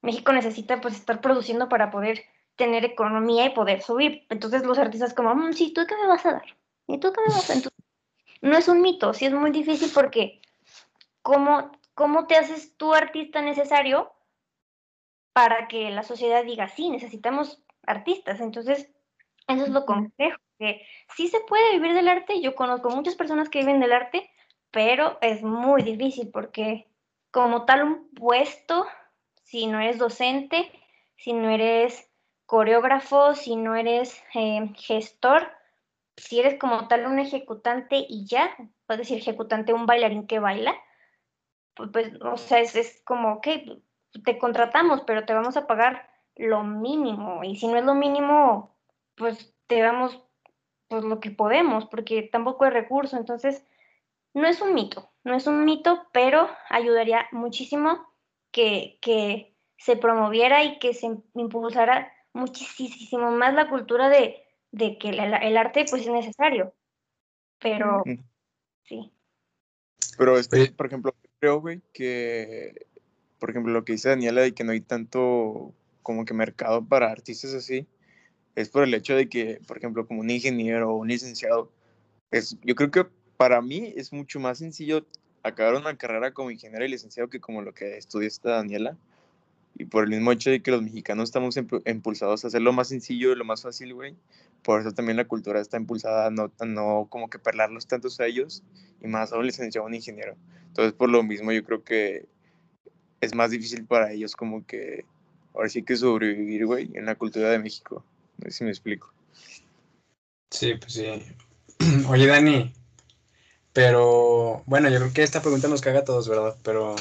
México necesita pues estar produciendo para poder tener economía y poder subir. Entonces los artistas como, "Mm, sí, ¿tú qué me vas a dar? ¿Y tú qué me vas a dar? Entonces, no es un mito, sí es muy difícil porque ¿cómo, cómo te haces tu artista necesario para que la sociedad diga, sí, necesitamos artistas? Entonces, eso es lo complejo, que sí se puede vivir del arte, yo conozco muchas personas que viven del arte, pero es muy difícil porque como tal un puesto, si no eres docente, si no eres coreógrafo, si no eres eh, gestor, si eres como tal un ejecutante y ya, puedes decir ejecutante, un bailarín que baila, pues, o sea, es, es como, ok, te contratamos, pero te vamos a pagar lo mínimo, y si no es lo mínimo, pues te damos pues lo que podemos, porque tampoco hay recurso, entonces no es un mito, no es un mito, pero ayudaría muchísimo que, que se promoviera y que se impulsara muchísimo más la cultura de, de que el, el arte pues es necesario, pero Mm. sí. Pero es que, por ejemplo, creo, güey, que, por ejemplo, lo que dice Daniela de que no hay tanto como que mercado para artistas así, es por el hecho de que, por ejemplo, como un ingeniero o un licenciado, es, yo creo que para mí es mucho más sencillo acabar una carrera como ingeniero y licenciado que como lo que estudia esta Daniela. Y por el mismo hecho de que los mexicanos estamos impulsados a hacerlo más sencillo y lo más fácil, güey. Por eso también la cultura está impulsada no, a no como que perlarlos tantos a ellos y más a un licenciado un ingeniero. Entonces, por lo mismo, yo creo que es más difícil para ellos como que, ahora sí que sobrevivir, güey, en la cultura de México. No sé si me explico. Sí, pues sí. Oye, Dani, pero bueno, yo creo que esta pregunta nos caga a todos, ¿verdad? Pero,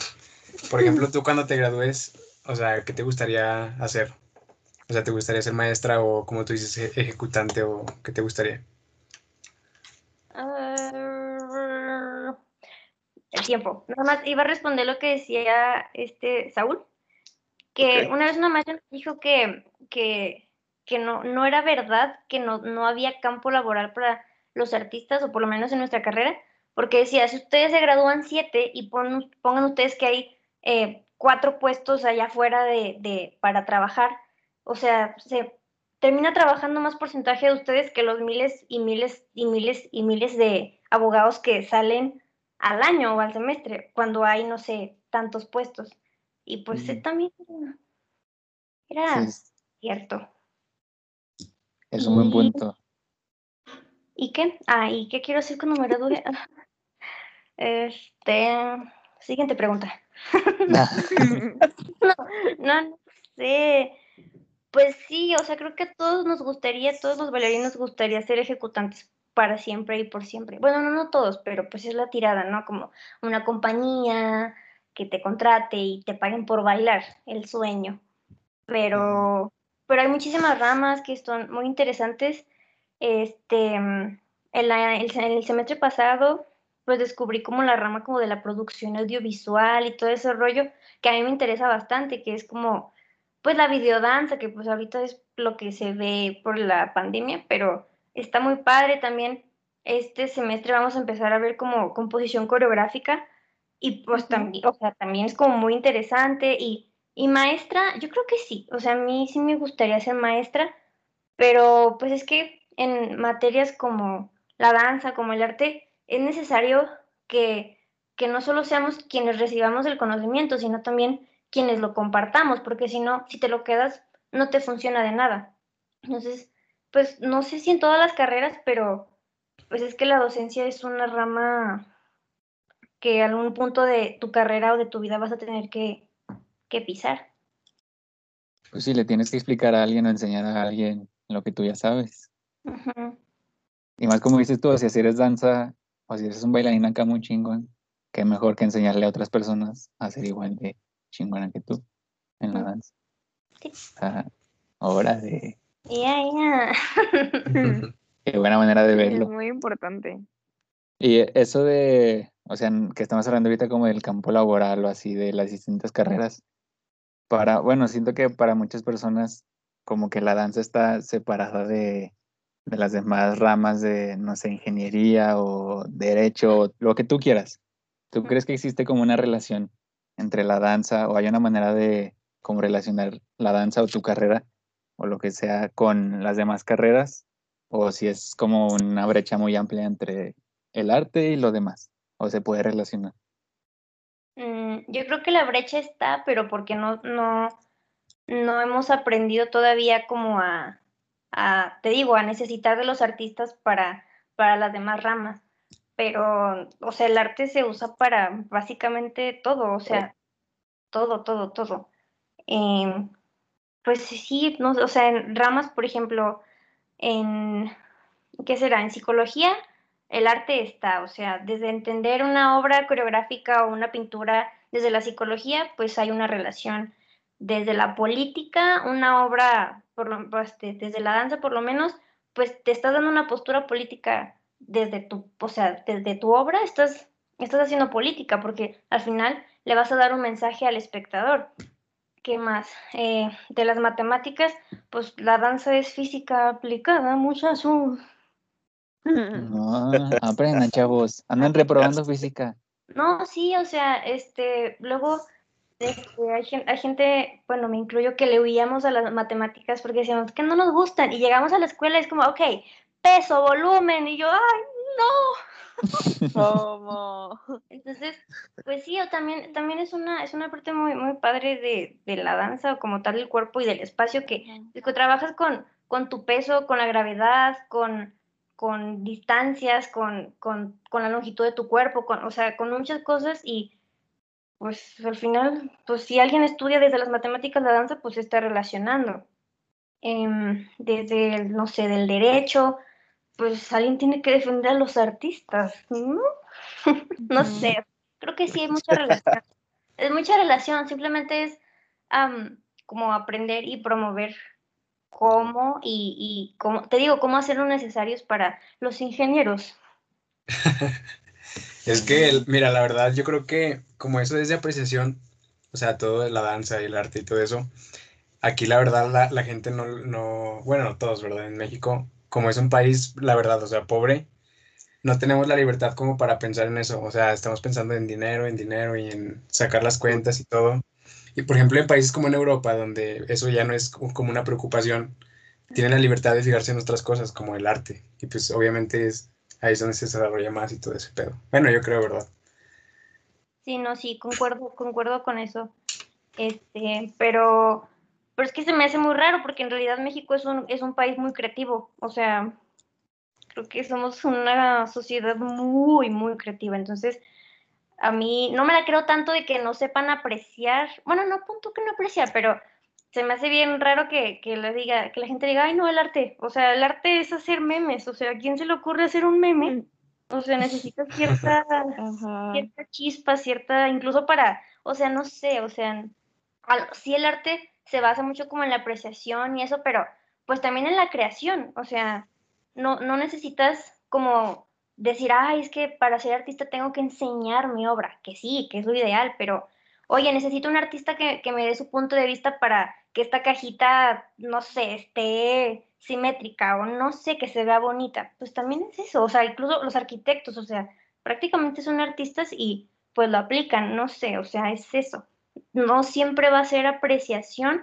por ejemplo, tú cuando te gradúes, o sea, ¿qué te gustaría hacer? O sea, ¿te gustaría ser maestra o, como tú dices, e- ejecutante o qué te gustaría? Ah, el tiempo. Nada más iba a responder lo que decía este Saúl, que una vez una maestra nos dijo que, que que no, no era verdad que no, no había campo laboral para los artistas, o por lo menos en nuestra carrera, porque decía, si ustedes se gradúan siete y pongan ustedes que hay eh, cuatro puestos allá afuera de, de, para trabajar, o sea, se termina trabajando más porcentaje de ustedes que los miles y miles y miles y miles de abogados que salen al año o al semestre, cuando hay, no sé, tantos puestos. Y pues también era cierto. Es un buen punto. ¿Y qué? Ah, ¿y qué quiero hacer con número Este, siguiente pregunta. no, no, no sé. Pues sí, o sea, creo que a todos nos gustaría, a todos los bailarines nos gustaría ser ejecutantes para siempre y por siempre. Bueno, no, no todos, pero pues es la tirada, ¿no? Como una compañía que te contrate y te paguen por bailar, el sueño. Pero, pero hay muchísimas ramas que son muy interesantes. Este, en, el, semestre pasado, pues descubrí como la rama como de la producción audiovisual y todo ese rollo que a mí me interesa bastante, que es como pues la videodanza, que pues ahorita es lo que se ve por la pandemia, pero está muy padre también. Este semestre vamos a empezar a ver como composición coreográfica y pues también, o sea, también es como muy interesante y, y maestra, yo creo que sí, o sea, a mí sí me gustaría ser maestra, pero pues es que en materias como la danza, como el arte, es necesario que, que no solo seamos quienes recibamos el conocimiento, sino también quienes lo compartamos, porque si no, si te lo quedas, no te funciona de nada. Entonces, pues no sé si en todas las carreras, pero pues es que la docencia es una rama que a algún punto de tu carrera o de tu vida vas a tener que, que pisar. Pues sí, le tienes que explicar a alguien o enseñar a alguien lo que tú ya sabes. Y más como dices tú, si eres danza o si eres un bailarín acá muy chingón, qué mejor que enseñarle a otras personas a ser igual de chingona que tú en la danza. Sí. hora de... Ya, ya. Qué buena manera de verlo. Es muy importante. Y eso de, o sea, que estamos hablando ahorita como del campo laboral o así, de las distintas carreras. Para, bueno, siento que para muchas personas como que la danza está separada de, de las demás ramas de, no sé, ingeniería o derecho, lo que tú quieras. ¿Tú crees que existe como una relación entre la danza o hay una manera de como relacionar la danza o tu carrera o lo que sea con las demás carreras o si es como una brecha muy amplia entre el arte y lo demás o se puede relacionar? Mm, yo creo que la brecha está, pero porque no, no, no hemos aprendido todavía como a, a, te digo, a necesitar de los artistas para, para las demás ramas pero, o sea, el arte se usa para básicamente todo, o sea, todo, todo, todo. Em, pues sí, no, o sea, en ramas, por ejemplo, en, ¿qué será? En psicología, el arte está, o sea, desde entender una obra coreográfica o una pintura desde la psicología, pues hay una relación. Desde la política, una obra, por lo, pues, desde la danza por lo menos, pues te estás dando una postura política desde tu, o sea, desde tu obra estás, estás haciendo política, porque al final le vas a dar un mensaje al espectador. ¿Qué más? Eh, de las matemáticas, pues la danza es física aplicada, muchas. No, aprendan, chavos. Andan reprobando física. No, sí, o sea, este, luego este, hay, hay, gente, bueno, me incluyo, que le huíamos a las matemáticas porque decíamos que no nos gustan y llegamos a la escuela y es como, ok, peso, volumen, y yo, ay, no. ¿Cómo? Entonces, pues sí, también, también es una, es una parte muy, muy padre de, de la danza, como tal del cuerpo y del espacio, que, que trabajas con, con tu peso, con la gravedad, con, con distancias, con, con, con, la longitud de tu cuerpo, con, o sea, con muchas cosas y pues al final, pues si alguien estudia desde las matemáticas la danza, pues se está relacionando. Eh, desde, el, no sé, del derecho, pues alguien tiene que defender a los artistas, ¿no? no sé, creo que sí hay mucha relación. Es mucha relación, simplemente es como aprender y promover cómo y, y cómo, te digo, cómo hacerlo necesarios para los ingenieros. es que, mira, la verdad, yo creo que como eso es de apreciación, o sea, todo la danza y el arte y todo eso, aquí la verdad la, la gente no, no, bueno, no todos, ¿verdad? En México, como es un país, la verdad, o sea, pobre, no tenemos la libertad como para pensar en eso. O sea, estamos pensando en dinero, en dinero y en sacar las cuentas y todo. Y por ejemplo, en países como en Europa, donde eso ya no es como una preocupación, tienen la libertad de fijarse en otras cosas, como el arte. Y pues obviamente es ahí es donde se desarrolla más y todo ese pedo. Bueno, yo creo, ¿verdad? Sí, no, sí, concuerdo, concuerdo con eso. Este, pero, pero es que se me hace muy raro porque en realidad México es un, es un país muy creativo. O sea, creo que somos una sociedad muy, muy creativa. Entonces, a mí no me la creo tanto de que no sepan apreciar. Bueno, no punto que no apreciar, pero se me hace bien raro que, que, le diga, que la gente diga, ay, no, el arte. O sea, el arte es hacer memes. O sea, ¿a quién se le ocurre hacer un meme? Mm. O sea, necesita cierta, cierta chispa, cierta, incluso para, o sea, no sé, o sea, sí el arte se basa mucho como en la apreciación y eso, pero pues también en la creación. O sea, no, no necesitas como decir, ay, es que para ser artista tengo que enseñar mi obra, que sí, que es lo ideal, pero oye, necesito un artista que, que, me dé su punto de vista para que esta cajita, no sé, esté simétrica o no sé, que se vea bonita. Pues también es eso, o sea, incluso los arquitectos, o sea, prácticamente son artistas y pues lo aplican, no sé, o sea, es eso. No siempre va a ser apreciación,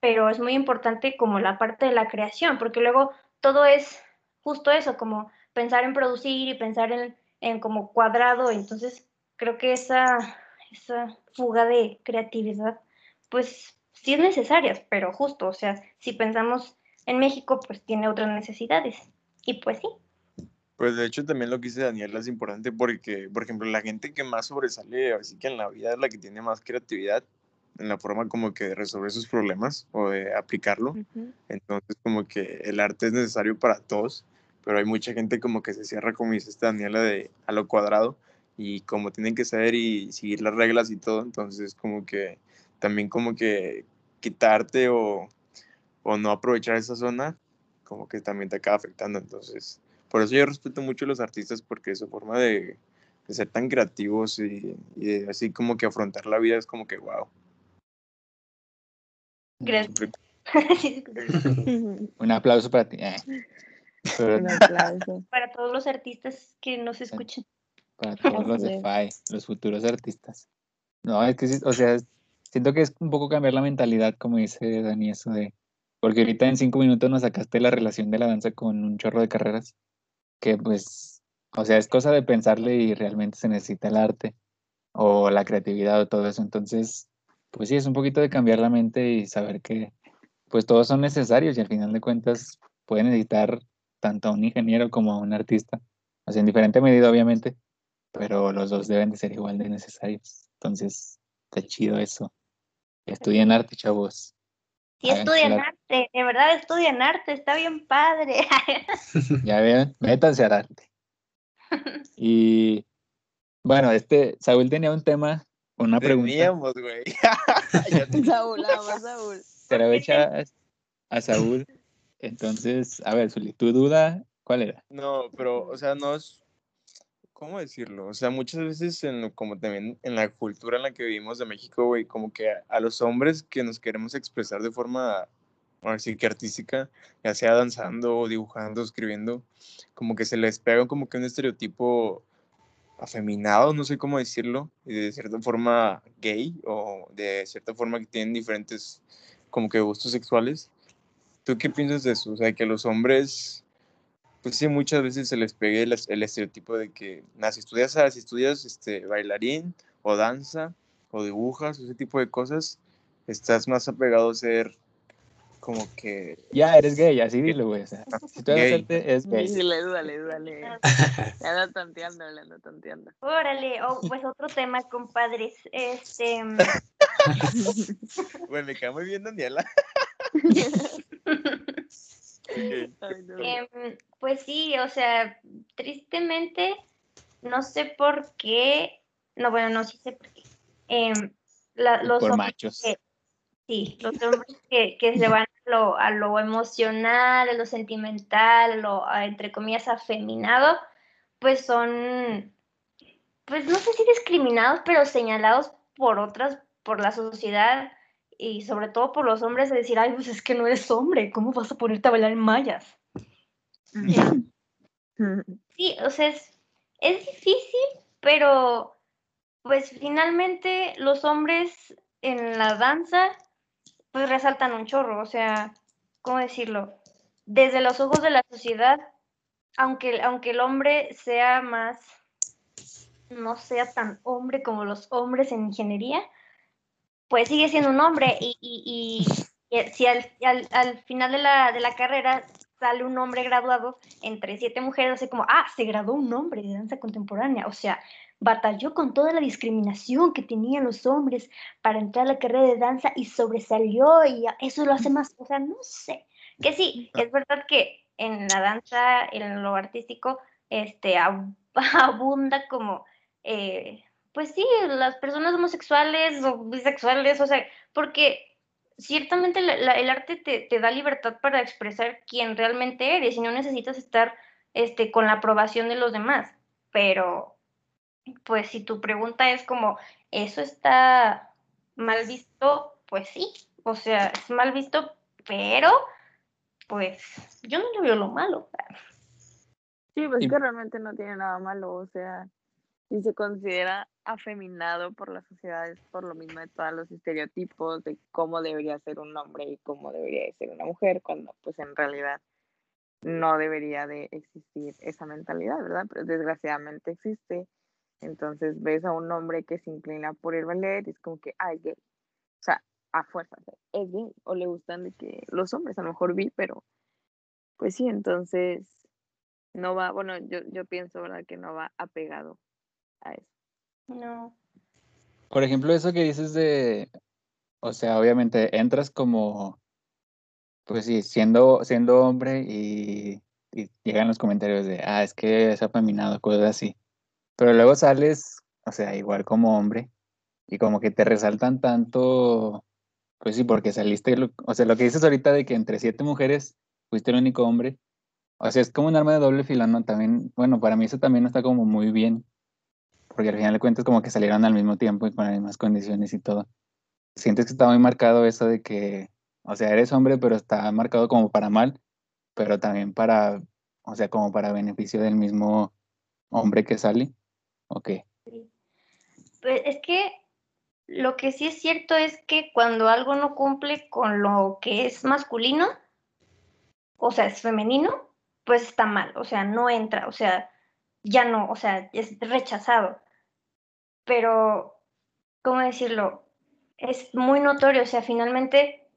pero es muy importante como la parte de la creación, porque luego todo es justo eso, como pensar en producir y pensar en, en como cuadrado, entonces creo que esa esa fuga de creatividad, pues sí es necesaria, pero justo, o sea, si pensamos en México, pues tiene otras necesidades. Y pues sí. Pues de hecho también lo que dice Daniela es importante porque, por ejemplo, la gente que más sobresale, así que en la vida es la que tiene más creatividad en la forma como que de resolver sus problemas o de aplicarlo. Entonces como que el arte es necesario para todos, pero hay mucha gente como que se cierra, como dice esta Daniela, de a lo cuadrado y como tienen que saber y seguir las reglas y todo, entonces como que también como que quitarte o, o no aprovechar esa zona, como que también te acaba afectando, entonces por eso yo respeto mucho a los artistas porque su forma de, de ser tan creativos y, y así como que afrontar la vida es como que wow. Gracias. Un aplauso para ti. Eh. Un aplauso. Para todos los artistas que nos escuchan para todos los de FAE, los futuros artistas. No, es que, o sea, siento que es un poco cambiar la mentalidad, como dice Dani, eso de, porque ahorita en cinco minutos nos sacaste la relación de la danza con un chorro de carreras, que pues, o sea, es cosa de pensarle y realmente se necesita el arte o la creatividad o todo eso. Entonces, pues sí, es un poquito de cambiar la mente y saber que pues todos son necesarios y al final de cuentas pueden necesitar tanto a un ingeniero como a un artista, o sea, en diferente medida obviamente, pero los dos deben de ser igual de necesarios. Entonces, está chido eso. Estudien arte, chavos. Sí, estudian arte, de verdad estudian arte, está bien padre. ya ven, métanse al arte. Y bueno, este, Saúl tenía un tema, una pregunta. Teníamos, güey. Saúl, vamos, Saúl. La voy a Saúl. Entonces, a ver, ¿tu duda cuál era? No, pero, o sea, no es ¿cómo decirlo? O sea, muchas veces, en, como también en la cultura en la que vivimos de México, güey, como que a, los hombres que nos queremos expresar de forma, así que artística, ya sea danzando, dibujando, escribiendo, como que se les pega como que un estereotipo afeminado, no sé cómo decirlo, y de cierta forma gay, o de cierta forma que tienen diferentes, como que gustos sexuales. ¿Tú qué piensas de eso? O sea, que los hombres pues sí, muchas veces se les pegue el, estereotipo de que, nada, si estudias, si estudias este, bailarín o danza o dibujas ese tipo de cosas, estás más apegado a ser como que... Ya, eres gay, así dilo, güey. O sea, si tú eres arte, es gay. Dile, dale, dale. Le ando tanteando, le ando tanteando. Órale, oh, pues otro tema, compadres. Este... bueno, me queda muy bien, Daniela. Em, pues sí, o sea, tristemente, no sé por qué, no, bueno, no sí sé por qué. Em, los por machos. sí, los hombres que, que se van a lo, a lo, emocional, a lo sentimental, a lo, entre comillas, afeminado, pues son, pues no sé si discriminados, pero señalados por otras, por la sociedad y sobre todo por los hombres de decir, ay, pues es que no eres hombre, ¿cómo vas a ponerte a bailar en mallas? Sí, o sea, es, es difícil, pero pues finalmente los hombres en la danza pues resaltan un chorro, o sea, ¿cómo decirlo? Desde los ojos de la sociedad, aunque, aunque el hombre sea más, no sea tan hombre como los hombres en ingeniería, pues sigue siendo un hombre y, y, y, si al, al, al, final de la, de la carrera sale un hombre graduado entre siete mujeres, así como, ah, se graduó un hombre de danza contemporánea, o sea, batalló con toda la discriminación que tenían los hombres para entrar a la carrera de danza y sobresalió y eso lo hace más, o sea, no sé, que sí, es verdad que en la danza, en lo artístico, este, abunda como, eh, pues sí, las personas homosexuales o bisexuales, o sea, porque ciertamente el arte te, te, da libertad para expresar quién realmente eres y no necesitas estar este, con la aprobación de los demás. Pero, pues si tu pregunta es como, ¿eso está mal visto? Pues sí, o sea, es mal visto, pero pues yo no le veo lo malo. Sí, pues que realmente no tiene nada malo, o sea, si se considera afeminado por las sociedades por lo mismo de todos los estereotipos de cómo debería ser un hombre y cómo debería ser una mujer, cuando pues en realidad no debería de existir esa mentalidad, ¿verdad? Pero desgraciadamente existe. Entonces ves a un hombre que se inclina por el ballet y es como que, ay, gay. O sea, a fuerza, es gay. O le gustan de que los hombres, a lo mejor vi, pero pues sí, entonces no va, bueno, yo, yo pienso, ¿verdad? Que no va apegado a eso. No. Por ejemplo, eso que dices de, o sea, obviamente entras como, pues sí, siendo, siendo hombre y, y llegan los comentarios de, ah, es que es afeminado, cosas así. Pero luego sales, o sea, igual como hombre y como que te resaltan tanto, pues sí, porque saliste, o sea, lo que dices ahorita de que entre siete mujeres fuiste el único hombre, o sea, es como un arma de doble filo, ¿no? También, bueno, para mí eso también está como muy bien, porque al final de cuentas como que salieron al mismo tiempo y con las mismas condiciones y todo. Sientes que está muy marcado eso de que, o sea, eres hombre, pero está marcado como para mal, pero también para, o sea, como para beneficio del mismo hombre que sale. Ok. Pues es que lo que sí es cierto es que cuando algo no cumple con lo que es masculino, o sea, es femenino, pues está mal, o sea, no entra, o sea, ya no, o sea, es rechazado pero, ¿cómo decirlo? Es muy notorio, o sea, finalmente,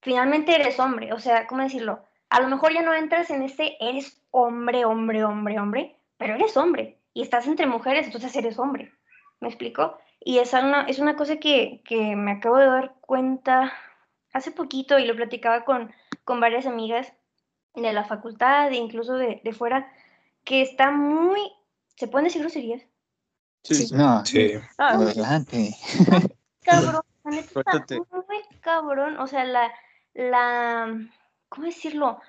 finalmente eres hombre, o sea, ¿cómo decirlo? A lo mejor ya no entras en ese eres hombre, hombre, hombre, hombre, pero eres hombre y estás entre mujeres, entonces eres hombre. ¿Me explico? Y es una, es una cosa que, que me acabo de dar cuenta hace poquito y lo platicaba con, con varias amigas de la facultad e incluso de, de fuera, que está muy, ¿se pueden decir groserías? Sí, no, sí. Ah, adelante. Cabrón, muy cabrón, o sea, la, la, ¿cómo decirlo?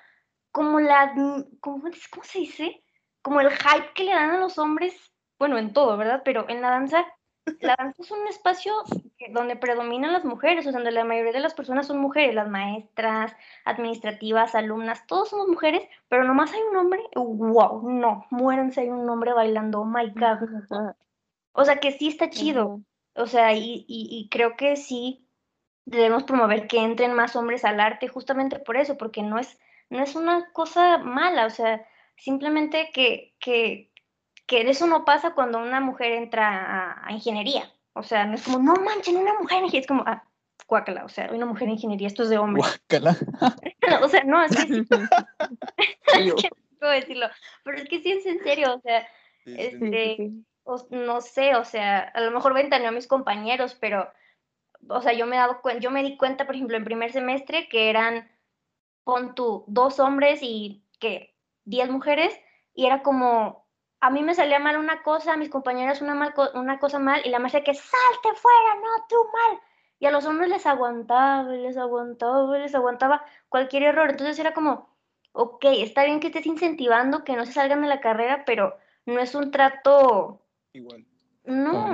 Como la, ¿cómo, ¿cómo se dice? Como el hype que le dan a los hombres, bueno, en todo, ¿verdad? Pero en la danza, la danza es un espacio donde predominan las mujeres, o sea, donde la mayoría de las personas son mujeres, las maestras, administrativas, alumnas, todos somos mujeres, pero nomás hay un hombre, wow, no, muéranse, hay un hombre bailando, oh my god. O sea, que sí está chido. O sea, y, y, creo que sí debemos promover que entren más hombres al arte justamente por eso, porque no es, no es una cosa mala, o sea, simplemente que, que, que eso no pasa cuando una mujer entra a, ingeniería. O sea, no es como, no manchen, una mujer en ingeniería, es como, ah, cuácala, o sea, una mujer en ingeniería, esto es de hombre. Guácala. o sea, no, es que sí. es que no puedo decirlo, pero es que sí es en serio, o sea, este, no sé, o sea, a lo mejor ventaneó a mis compañeros, pero, o sea, yo me, he dado yo me di cuenta, por ejemplo, en primer semestre que eran, pon tú, dos hombres y que diez mujeres, y era como, a mí me salía mal una cosa, a mis compañeros una, mal, una cosa mal, y la maestra que salte fuera, no, tú mal. Y a los hombres les aguantaba, les aguantaba, les aguantaba cualquier error. Entonces era como, ok, está bien que estés incentivando que no se salgan de la carrera, pero no es un trato igual. No,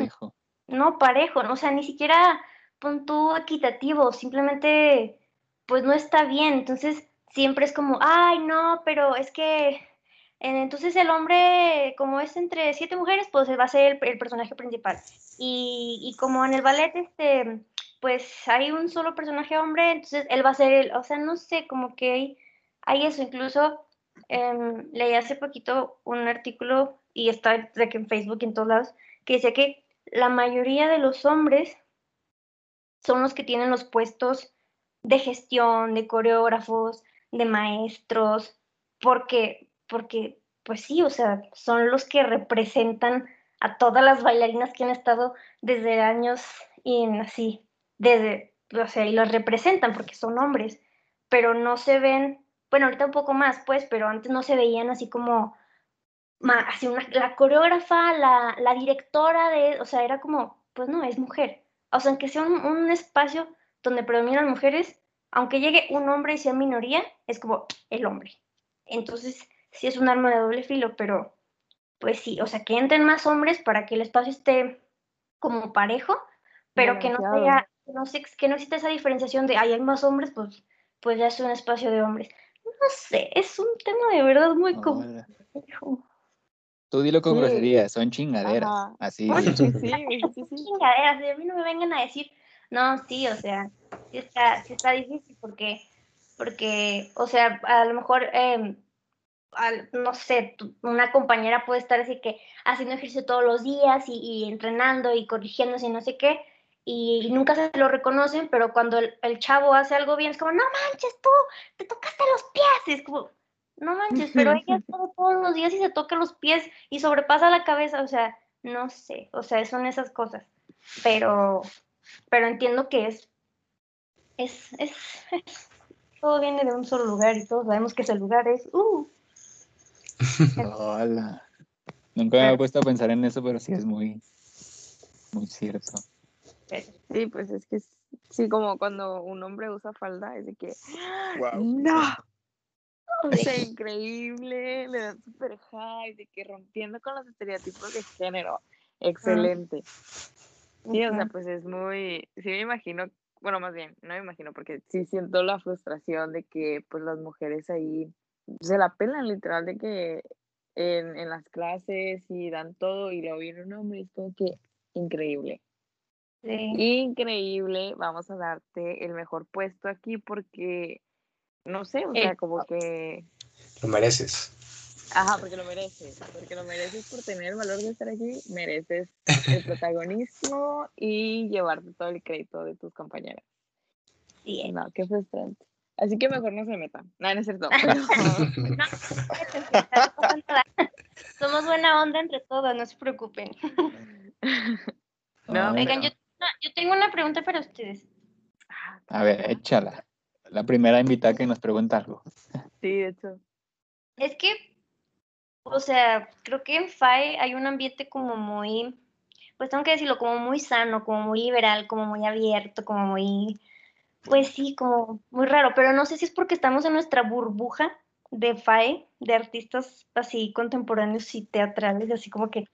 no parejo, o sea, ni siquiera punto equitativo, simplemente pues no está bien, entonces siempre es como, ay, no, pero es que eh, entonces el hombre, como es entre siete mujeres, pues va a ser el, personaje principal. Y, y, como en el ballet, este, pues hay un solo personaje hombre, entonces él va a ser el, o sea, no sé, como que hay, hay eso, incluso em, leí hace poquito un artículo y está de que en Facebook y en todos lados, que dice que la mayoría de los hombres son los que tienen los puestos de gestión, de coreógrafos, de maestros, porque, porque, pues sí, o sea, son los que representan a todas las bailarinas que han estado desde años y así, desde, o sea, y los representan porque son hombres, pero no se ven, bueno, ahorita un poco más, pues, pero antes no se veían así como, así una, la coreógrafa, la, la directora de, o sea, era como, pues no, es mujer. O sea, aunque sea un, un espacio donde predominan mujeres, aunque llegue un hombre y sea minoría, es como el hombre. Entonces, sí es un arma de doble filo, pero pues sí, o sea, que entren más hombres para que el espacio esté como parejo, pero que no sea, no sé, que no exista esa diferenciación de, ay, hay más hombres, pues, pues ya es un espacio de hombres. No sé, es un tema de verdad muy complejo. Tú dilo con grosería, son chingaderas, así. Sí, sí, sí, chingaderas, a mí no me vengan a decir, no, sí, o sea, sí está, sí está difícil porque, porque, o sea, a lo mejor, eh, no sé, una compañera puede estar así que haciendo ejercicio todos los días y, entrenando y corrigiéndose y no sé qué, y, nunca se lo reconocen, pero cuando el, chavo hace algo bien es como, no manches tú, te tocaste los pies, es como, no manches, pero ella todo, todos los días y se toca los pies y sobrepasa la cabeza, o sea, no sé, o sea, son esas cosas, pero, pero entiendo que es, es, es, todo viene de un solo lugar y todos sabemos que ese lugar es, uh. Hola. Nunca me había puesto a pensar en eso, pero sí es muy, muy cierto. Sí, pues es que sí, como cuando un hombre usa falda, es de que, no, o sea, increíble, le dan super high, de que rompiendo con los estereotipos de género, excelente. Sí, o sea, pues es muy, sí me imagino, bueno, más bien, no me imagino, porque sí siento la frustración de que pues las mujeres ahí se la pelan literal de que en, en las clases y dan todo y lo viene un hombre es como que increíble. Sí. Increíble, vamos a darte el mejor puesto aquí porque, no sé, o sea, como que... Lo mereces. Ajá, porque lo mereces, porque lo mereces por tener el valor de estar aquí, mereces el protagonismo y llevarte todo el crédito de tus compañeras. Sí, no, qué frustrante. Así que mejor no se metan. No, no es cierto. Somos buena onda entre todos, no se preocupen. No, Oigan, yo, yo tengo una pregunta para ustedes. A ver, échala. La primera invitada que nos pregunta algo. Sí, de hecho. Es que o sea, creo que en FAE hay un ambiente como muy, pues tengo que decirlo, como muy sano, como muy liberal, como muy abierto, como muy, pues sí, como muy raro, pero no sé si es porque estamos en nuestra burbuja de FAE, de artistas así contemporáneos y teatrales, así como que,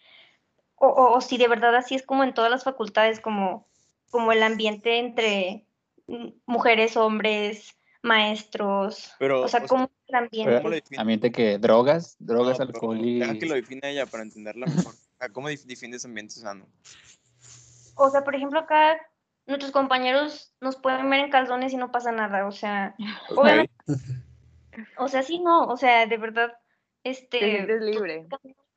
o, o, si de verdad así es como en todas las facultades, como, como el ambiente entre mujeres, hombres, maestros, pero, o sea, como el ambiente. ambiente que drogas, drogas, alcohol y... Deja que lo define ella para entenderla mejor. ¿Cómo defines ambiente sano? O sea, por ejemplo, acá nuestros compañeros nos pueden ver en calzones y no pasa nada, o sea, obviamente, o sea, sí, no, o sea, de verdad, este... es libre.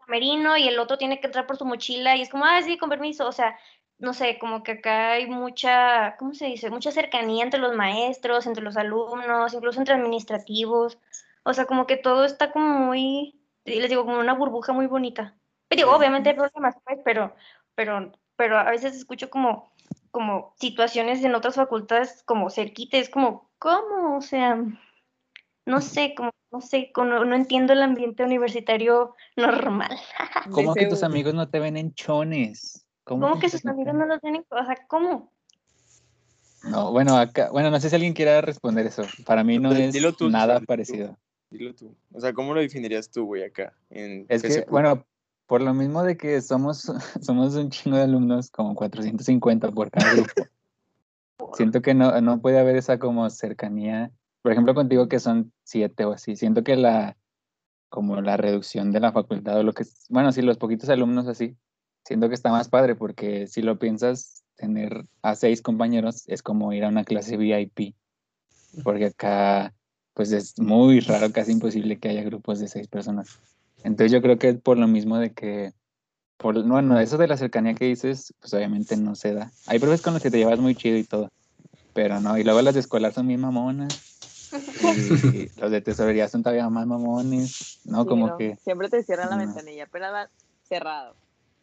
Camerino y el otro tiene que entrar por su mochila y es como, ah, sí, con permiso, o sea, no sé, como que acá hay mucha, ¿cómo se dice? Mucha cercanía entre los maestros, entre los alumnos, incluso entre administrativos. O sea, como que todo está como muy, les digo, como una burbuja muy bonita. Pero obviamente hay problemas, pues, pero, pero, pero a veces escucho como, como situaciones en otras facultades como cerquita, es como, ¿cómo? O sea, no sé, como, no sé, no, no entiendo el ambiente universitario normal. ¿Cómo que tus amigos no te ven en chones? ¿Cómo, que sus amigos no los tienen? O sea, ¿cómo? No, bueno, acá, bueno, no sé si alguien quiera responder eso. Para mí no es nada parecido. Dilo tú. O sea, ¿cómo lo definirías tú, güey, acá? En es que, bueno, por lo mismo de que somos, somos un chingo de alumnos, como 450 por cada grupo. Siento que no, no puede haber esa como cercanía. Por ejemplo, contigo que son siete o así. Siento que la como la reducción de la facultad o lo que bueno, si los poquitos alumnos así, siento que está más padre porque si lo piensas, tener a seis compañeros es como ir a una clase VIP. Porque acá pues es muy raro, casi imposible que haya grupos de seis personas. Entonces yo creo que es por lo mismo de que por, bueno, eso de la cercanía que dices, pues obviamente no se da. Hay profes con los que te llevas muy chido y todo, pero no. Y luego las de escolar son bien mamonas. Y los de tesorería son todavía más mamones, ¿no? Sí, como no, que... Siempre te cierran la no. ventanilla, pero va cerrado.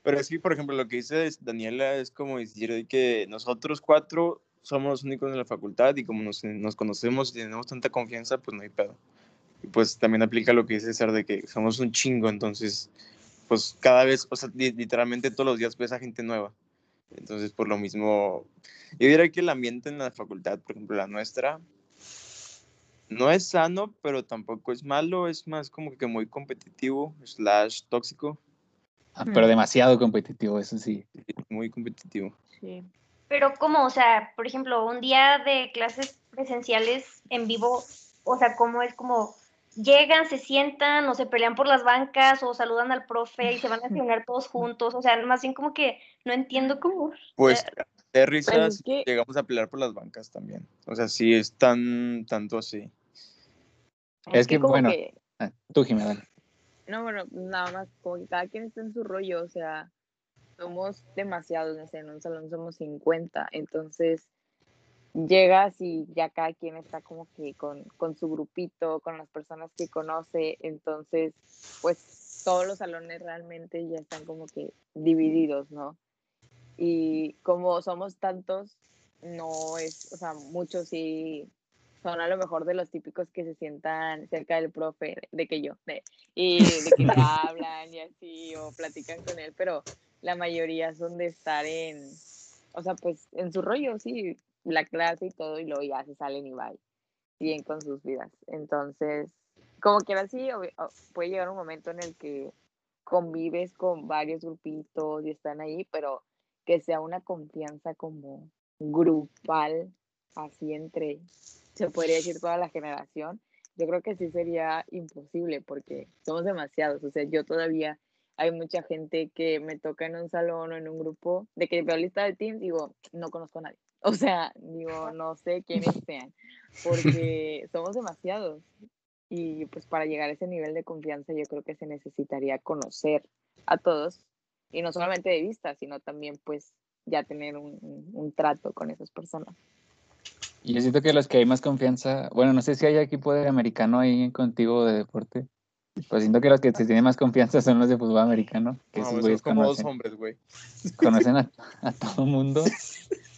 Pero que, por ejemplo, lo que dice Daniela es como decir de que nosotros cuatro somos los únicos en la facultad y como nos, nos conocemos y tenemos tanta confianza, pues no hay pedo. Y pues también aplica lo que dice César de que somos un chingo, entonces, pues cada vez, o sea, li- literalmente todos los días ves a gente nueva. Entonces, por lo mismo, yo diría que el ambiente en la facultad, por ejemplo, la nuestra, no es sano, pero tampoco es malo, es más como que muy competitivo, slash tóxico, ah, Pero demasiado competitivo, eso sí. muy competitivo. Sí. Pero como, o sea, por ejemplo, un día de clases presenciales en vivo, o sea, ¿cómo es como llegan, se sientan o se pelean por las bancas o saludan al profe y se van a desayunar todos juntos? O sea, más bien como que no entiendo cómo. Pues de risas Pues es que- llegamos a pelear por las bancas también. O sea, sí es tan tanto así. Es que, bueno. que- Ah, tú, Jimena, dale. No, bueno, nada más, como que cada quien está en su rollo, o sea, somos demasiados, no en un salón somos 50, entonces llegas y ya cada quien está como que con, con su grupito, con las personas que conoce, entonces, pues todos los salones realmente ya están como que divididos, ¿no? Y como somos tantos, no es, o sea, muchos sí son a lo mejor de los típicos que se sientan cerca del profe, de que yo, de, y de que hablan y así, o platican con él, pero la mayoría son de estar en, o sea, pues en su rollo, sí, la clase y todo, y luego ya se salen y bye, bien con sus vidas. Entonces, como que así, puede llegar un momento en el que convives con varios grupitos y están ahí, pero que sea una confianza como grupal, así entre, se podría decir toda la generación, yo creo que sí sería imposible porque somos demasiados, o sea, yo todavía hay mucha gente que me toca en un salón o en un grupo, de que veo lista de Teams, digo, no conozco a nadie. O sea, digo, no sé quiénes sean, porque somos demasiados. Y pues para llegar a ese nivel de confianza yo creo que se necesitaría conocer a todos, y no solamente de vista, sino también pues ya tener un, un, un trato con esas personas. Y yo siento que los que hay más confianza, bueno, no sé si hay equipo de americano ahí contigo de deporte, pues siento que los que se tienen más confianza son los de fútbol americano, que No, esos son güeyes como dos conocen, hombres, güey. conocen a, a todo mundo.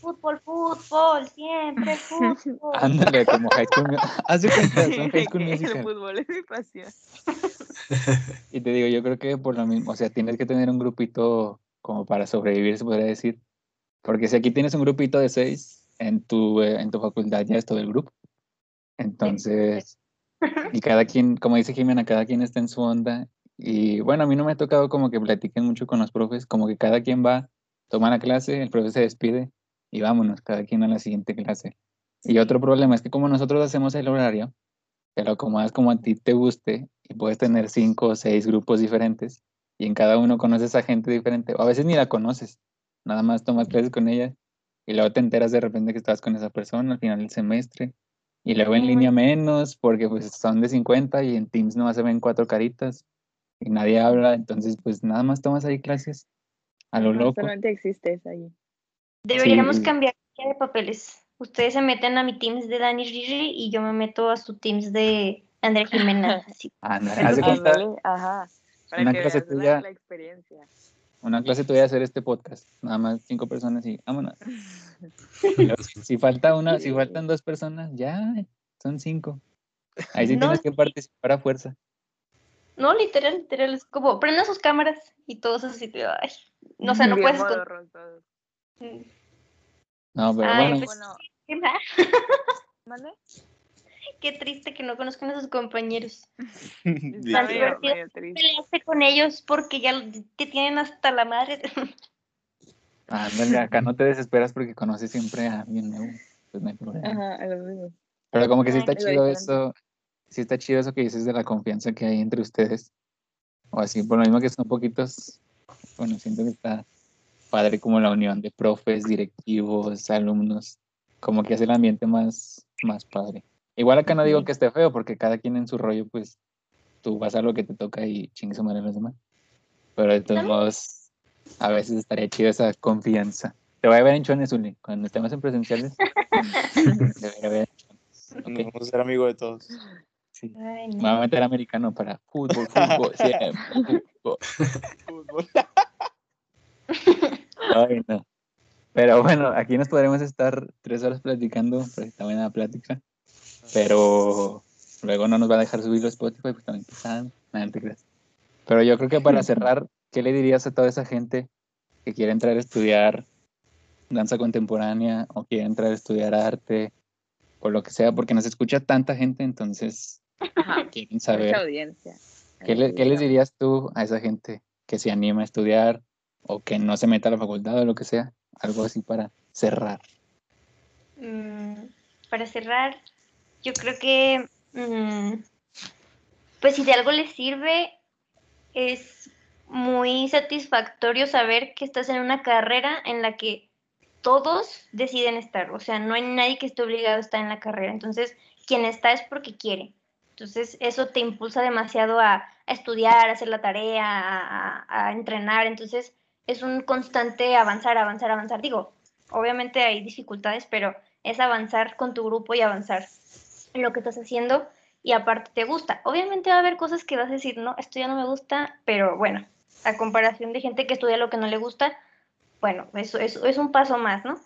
Fútbol, fútbol, siempre fútbol. Ándale, como High School. Haz de cuenta, son High School El Musical. fútbol es mi pasión. Y te digo, yo creo que por lo mismo, o sea, tienes que tener un grupito como para sobrevivir, se podría decir. Porque si aquí tienes un grupito de seis, en tu, eh, en tu facultad ya es todo el grupo. Entonces, y cada quien, como dice Jimena, cada quien está en su onda. Y bueno, a mí no me ha tocado como que platiquen mucho con los profes, como que cada quien va, toma la clase, el profe se despide y vámonos, cada quien a la siguiente clase. Y otro problema es que como nosotros hacemos el horario, te lo acomodas como a ti te guste y puedes tener cinco o seis grupos diferentes y en cada uno conoces a gente diferente o a veces ni la conoces, nada más tomas clases con ella y luego te enteras de repente que estás con esa persona al final del semestre y luego en línea menos porque pues son de 50 y en Teams no se ven cuatro caritas y nadie habla, entonces pues nada más tomas ahí clases a lo No, loco. solamente existes ahí. Deberíamos Sí. cambiar de papeles. Ustedes se meten a mi Teams de Dani Riri y yo me meto a su Teams de Andrea Jimena. Así. Anda, Pero haz de cuenta, ajá. Para una que clase veas la- tuya- la experiencia. Una clase tuya de hacer este podcast, nada más cinco personas y vámonos. Si, si falta una, si faltan dos personas, ya son cinco. Ahí sí No, tienes que participar a fuerza. No, literal, literal. Es como, prendan sus cámaras y todos así. de, Ay. No sé, no Bien puedes modorros todos. No, pero Ay, bueno, pues- Bueno, Qué mal, ¿mande? Qué triste que no conozcan a sus compañeros. Tan. Peleaste con ellos porque ya te tienen hasta la madre. Ándale, acá no te desesperas porque conoces siempre a alguien nuevo. Pues no hay problema. Ajá, a lo mismo. Pero como que sí está chido eso, sí está chido eso que dices de la confianza que hay entre ustedes. O así, por lo mismo que son poquitos, bueno, siento que está padre como la unión de profes, directivos, alumnos, como que hace el ambiente más, más padre. Igual acá no digo que esté feo, porque cada quien en su rollo, pues tú vas a lo que te toca y chingue su madre a los demás. Pero de todos modos, a veces estaría chido esa confianza. Te voy a ver en Chones, Uli, cuando estemos en presenciales. te voy a ver en Chones, Nos ¿ok? Vamos a ser amigos de todos. Sí. Ay, Me no. voy a meter americano para fútbol, fútbol, siempre, fútbol. Fútbol. Ay, no. Pero bueno, aquí nos podremos estar tres horas platicando, porque está buena la plática. Pero luego no nos va a dejar subirlo a Spotify, pues también quizás, nada, te creas. Pero yo creo que para cerrar, ¿qué le dirías a toda esa gente que quiere entrar a estudiar danza contemporánea o quiere entrar a estudiar arte o lo que sea? Porque nos escucha tanta gente, entonces Ajá, quieren mucha saber. audiencia. ¿Qué, le- qué les dirías tú a esa gente que se anima a estudiar o que no se meta a la facultad o lo que sea? Algo así para cerrar. Mm, para cerrar, yo creo que, mm, pues si de algo les sirve, es muy satisfactorio saber que estás en una carrera en la que todos deciden estar, o sea, no hay nadie que esté obligado a estar en la carrera, entonces quien está es porque quiere. Entonces eso te impulsa demasiado a, estudiar, a hacer la tarea, a entrenar, entonces es un constante avanzar, avanzar, avanzar. Digo, obviamente hay dificultades, pero es avanzar con tu grupo y avanzar en lo que estás haciendo y aparte te gusta. Obviamente va a haber cosas que vas a decir, no, esto ya no me gusta, pero bueno, a comparación de gente que estudia lo que no le gusta, bueno, eso, eso es un paso más, ¿no?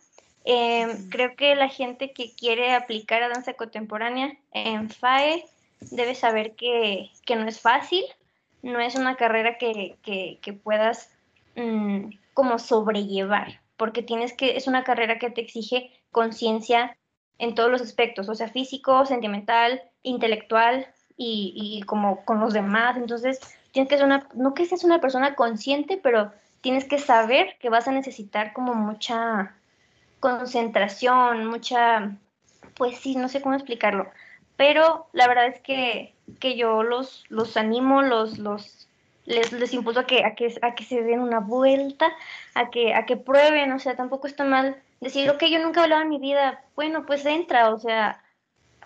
Eh, creo que la gente que quiere aplicar a danza contemporánea en FAE debe saber que, que no es fácil, no es una carrera que, que, que puedas mm, como sobrellevar, porque tienes que, es una carrera que te exige conciencia en todos los aspectos, o sea, físico, sentimental, intelectual y, y como con los demás. Entonces, tienes que ser una, no que seas una persona consciente, pero tienes que saber que vas a necesitar como mucha concentración, mucha, pues sí, no sé cómo explicarlo, pero la verdad es que, que yo los, los animo, los, los, les, les impulso a que, a, que, a que se den una vuelta, a que, a que prueben, o sea, tampoco está mal decir, ok, yo nunca he hablado en mi vida, bueno, pues entra, o sea,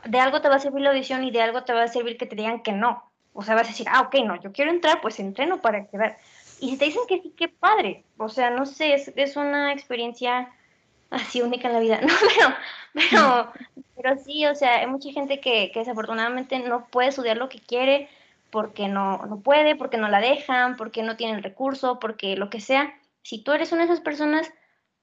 de algo te va a servir la audición y de algo te va a servir que te digan que no. O sea, vas a decir, ah, ok, no, yo quiero entrar, pues entreno para quedar. Y si te dicen que sí, qué padre. O sea, no sé, es, es una experiencia así única en la vida. No, pero, pero, pero sí, o sea, hay mucha gente que, que desafortunadamente no puede estudiar lo que quiere porque no, no puede, porque no la dejan, porque no tiene el recurso, porque lo que sea. Si tú eres una de esas personas,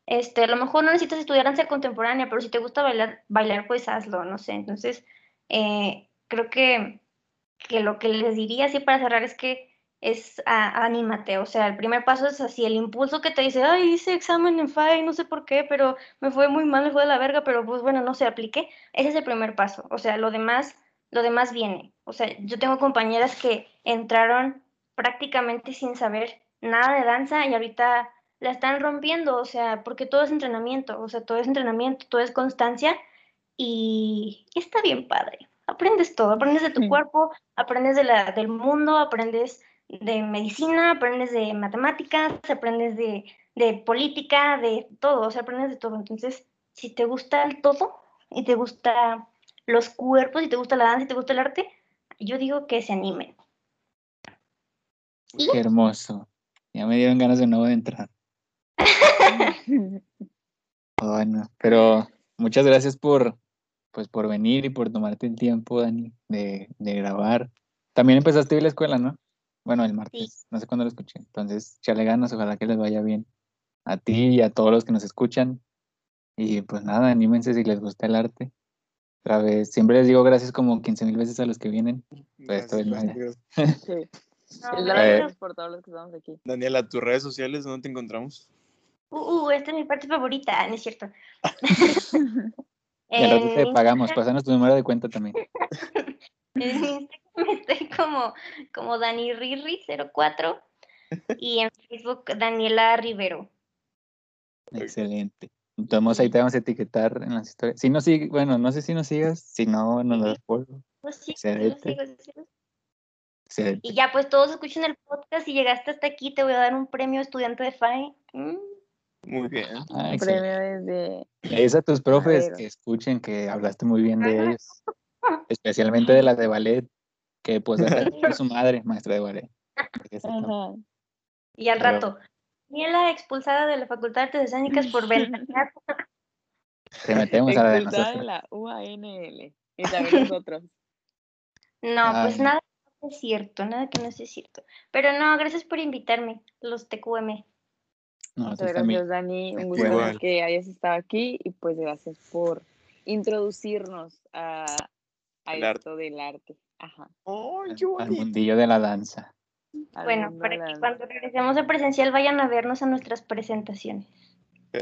este, a lo mejor no necesitas estudiar danza contemporánea, pero si te gusta bailar, bailar pues hazlo, no sé. Entonces, eh, creo que, que lo que les diría así para cerrar es que es anímate, o sea, el primer paso es así, el impulso que te dice, ay, hice examen en FAI, no sé por qué, pero me fue muy mal, me fue de la verga, pero pues bueno, no se apliqué, ese es el primer paso, o sea, lo demás, lo demás viene, o sea, yo tengo compañeras que entraron prácticamente sin saber nada de danza y ahorita la están rompiendo, o sea, porque todo es entrenamiento, o sea, todo es entrenamiento, todo es constancia y, está bien padre. Aprendes todo, aprendes de tu Sí. cuerpo, aprendes de la, del mundo, aprendes de medicina, aprendes de matemáticas, aprendes de, de política, de todo, o sea, aprendes de todo. Entonces, si te gusta el todo y te gusta los cuerpos y te gusta la danza y te gusta el arte, yo digo que se animen. Qué hermoso. Ya me dieron ganas de nuevo de entrar. Bueno, pero muchas gracias por, pues, por venir y por tomarte el tiempo, Dani, de, de grabar. También empezaste hoy la escuela, ¿no? Bueno, el martes, no sé cuándo lo escuché. Entonces, chale ganas, ojalá que les vaya bien a ti y a todos los que nos escuchan. Y pues nada, anímense si les gusta el arte. Otra vez, siempre les digo gracias como 15 mil veces a los que vienen. Pues, gracias. Sí. No, Y gracias por todos los que estamos aquí. Daniela, tus redes sociales, ¿dónde te encontramos? Uh, uh, esta es mi parte favorita, no es cierto. Y te En pagamos, pásanos tu número de cuenta también. En Instagram estoy como, como Dani Riri 04 y en Facebook Daniela Rivero. Excelente. Entonces ahí te vamos a etiquetar en las historias. Si no sigue, bueno, no sé si nos sigas, si no, nos das follow. Pues sí, sí, sí, sí. Y ya, pues todos escuchen el podcast y llegaste hasta aquí, te voy a dar un premio estudiante de FAE. Mm, Muy bien. Ah, Un premio desde. Dices a tus profes que escuchen que hablaste muy bien de ellos, especialmente de la de ballet, que pues es su madre, maestra de ballet. Y al Pero- rato, Daniela expulsada de la Facultad de Artes Escénicas por ventanear. Te metemos a la de Expulsada de la UANL. Y también nosotros. No, pues Ay. nada que no es cierto, nada que no sea cierto. Pero no, gracias por invitarme, los TQM. Nosotros Muchas gracias, Dani. Un Igual. gusto que hayas estado aquí y pues gracias por introducirnos a, a arte. esto del arte. Ajá. ¡Ay, qué Al mundillo de la danza. Bueno, para que cuando regresemos a presencial vayan a vernos a nuestras presentaciones.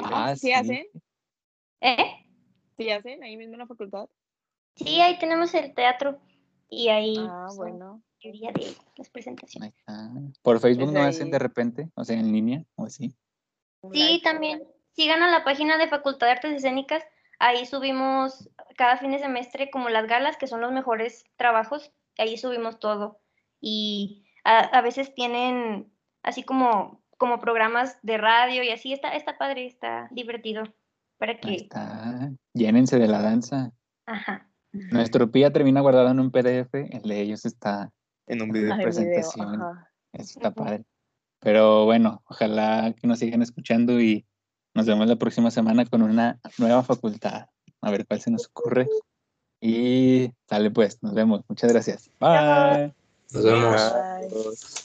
Ah, ¿sí hacen? ¿Eh? ¿Sí hacen ahí mismo en la facultad? Sí, ahí tenemos el teatro y ahí Ah, bueno. la mayoría de las presentaciones. Ahí está. Por Facebook Desde no hacen ahí. de repente, o sea, en línea o así. Sí, like. también. Sigan a la página de Facultad de Artes Escénicas. Ahí subimos cada fin de semestre como las galas, que son los mejores trabajos. Ahí subimos todo. Y a, a veces tienen así como, como programas de radio y así. Está, está padre, está divertido. Para Ahí que... está. Llénense de la danza. Ajá. Nuestro PIA termina guardado en un PDF, el de ellos está, En un video. Video, presentación. eso está Ujú. padre. Pero bueno, ojalá que nos sigan escuchando y nos vemos la próxima semana con una nueva facultad. A ver cuál se nos ocurre. Y sale pues, nos vemos. Muchas gracias. Bye. Nos vemos.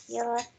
Adiós.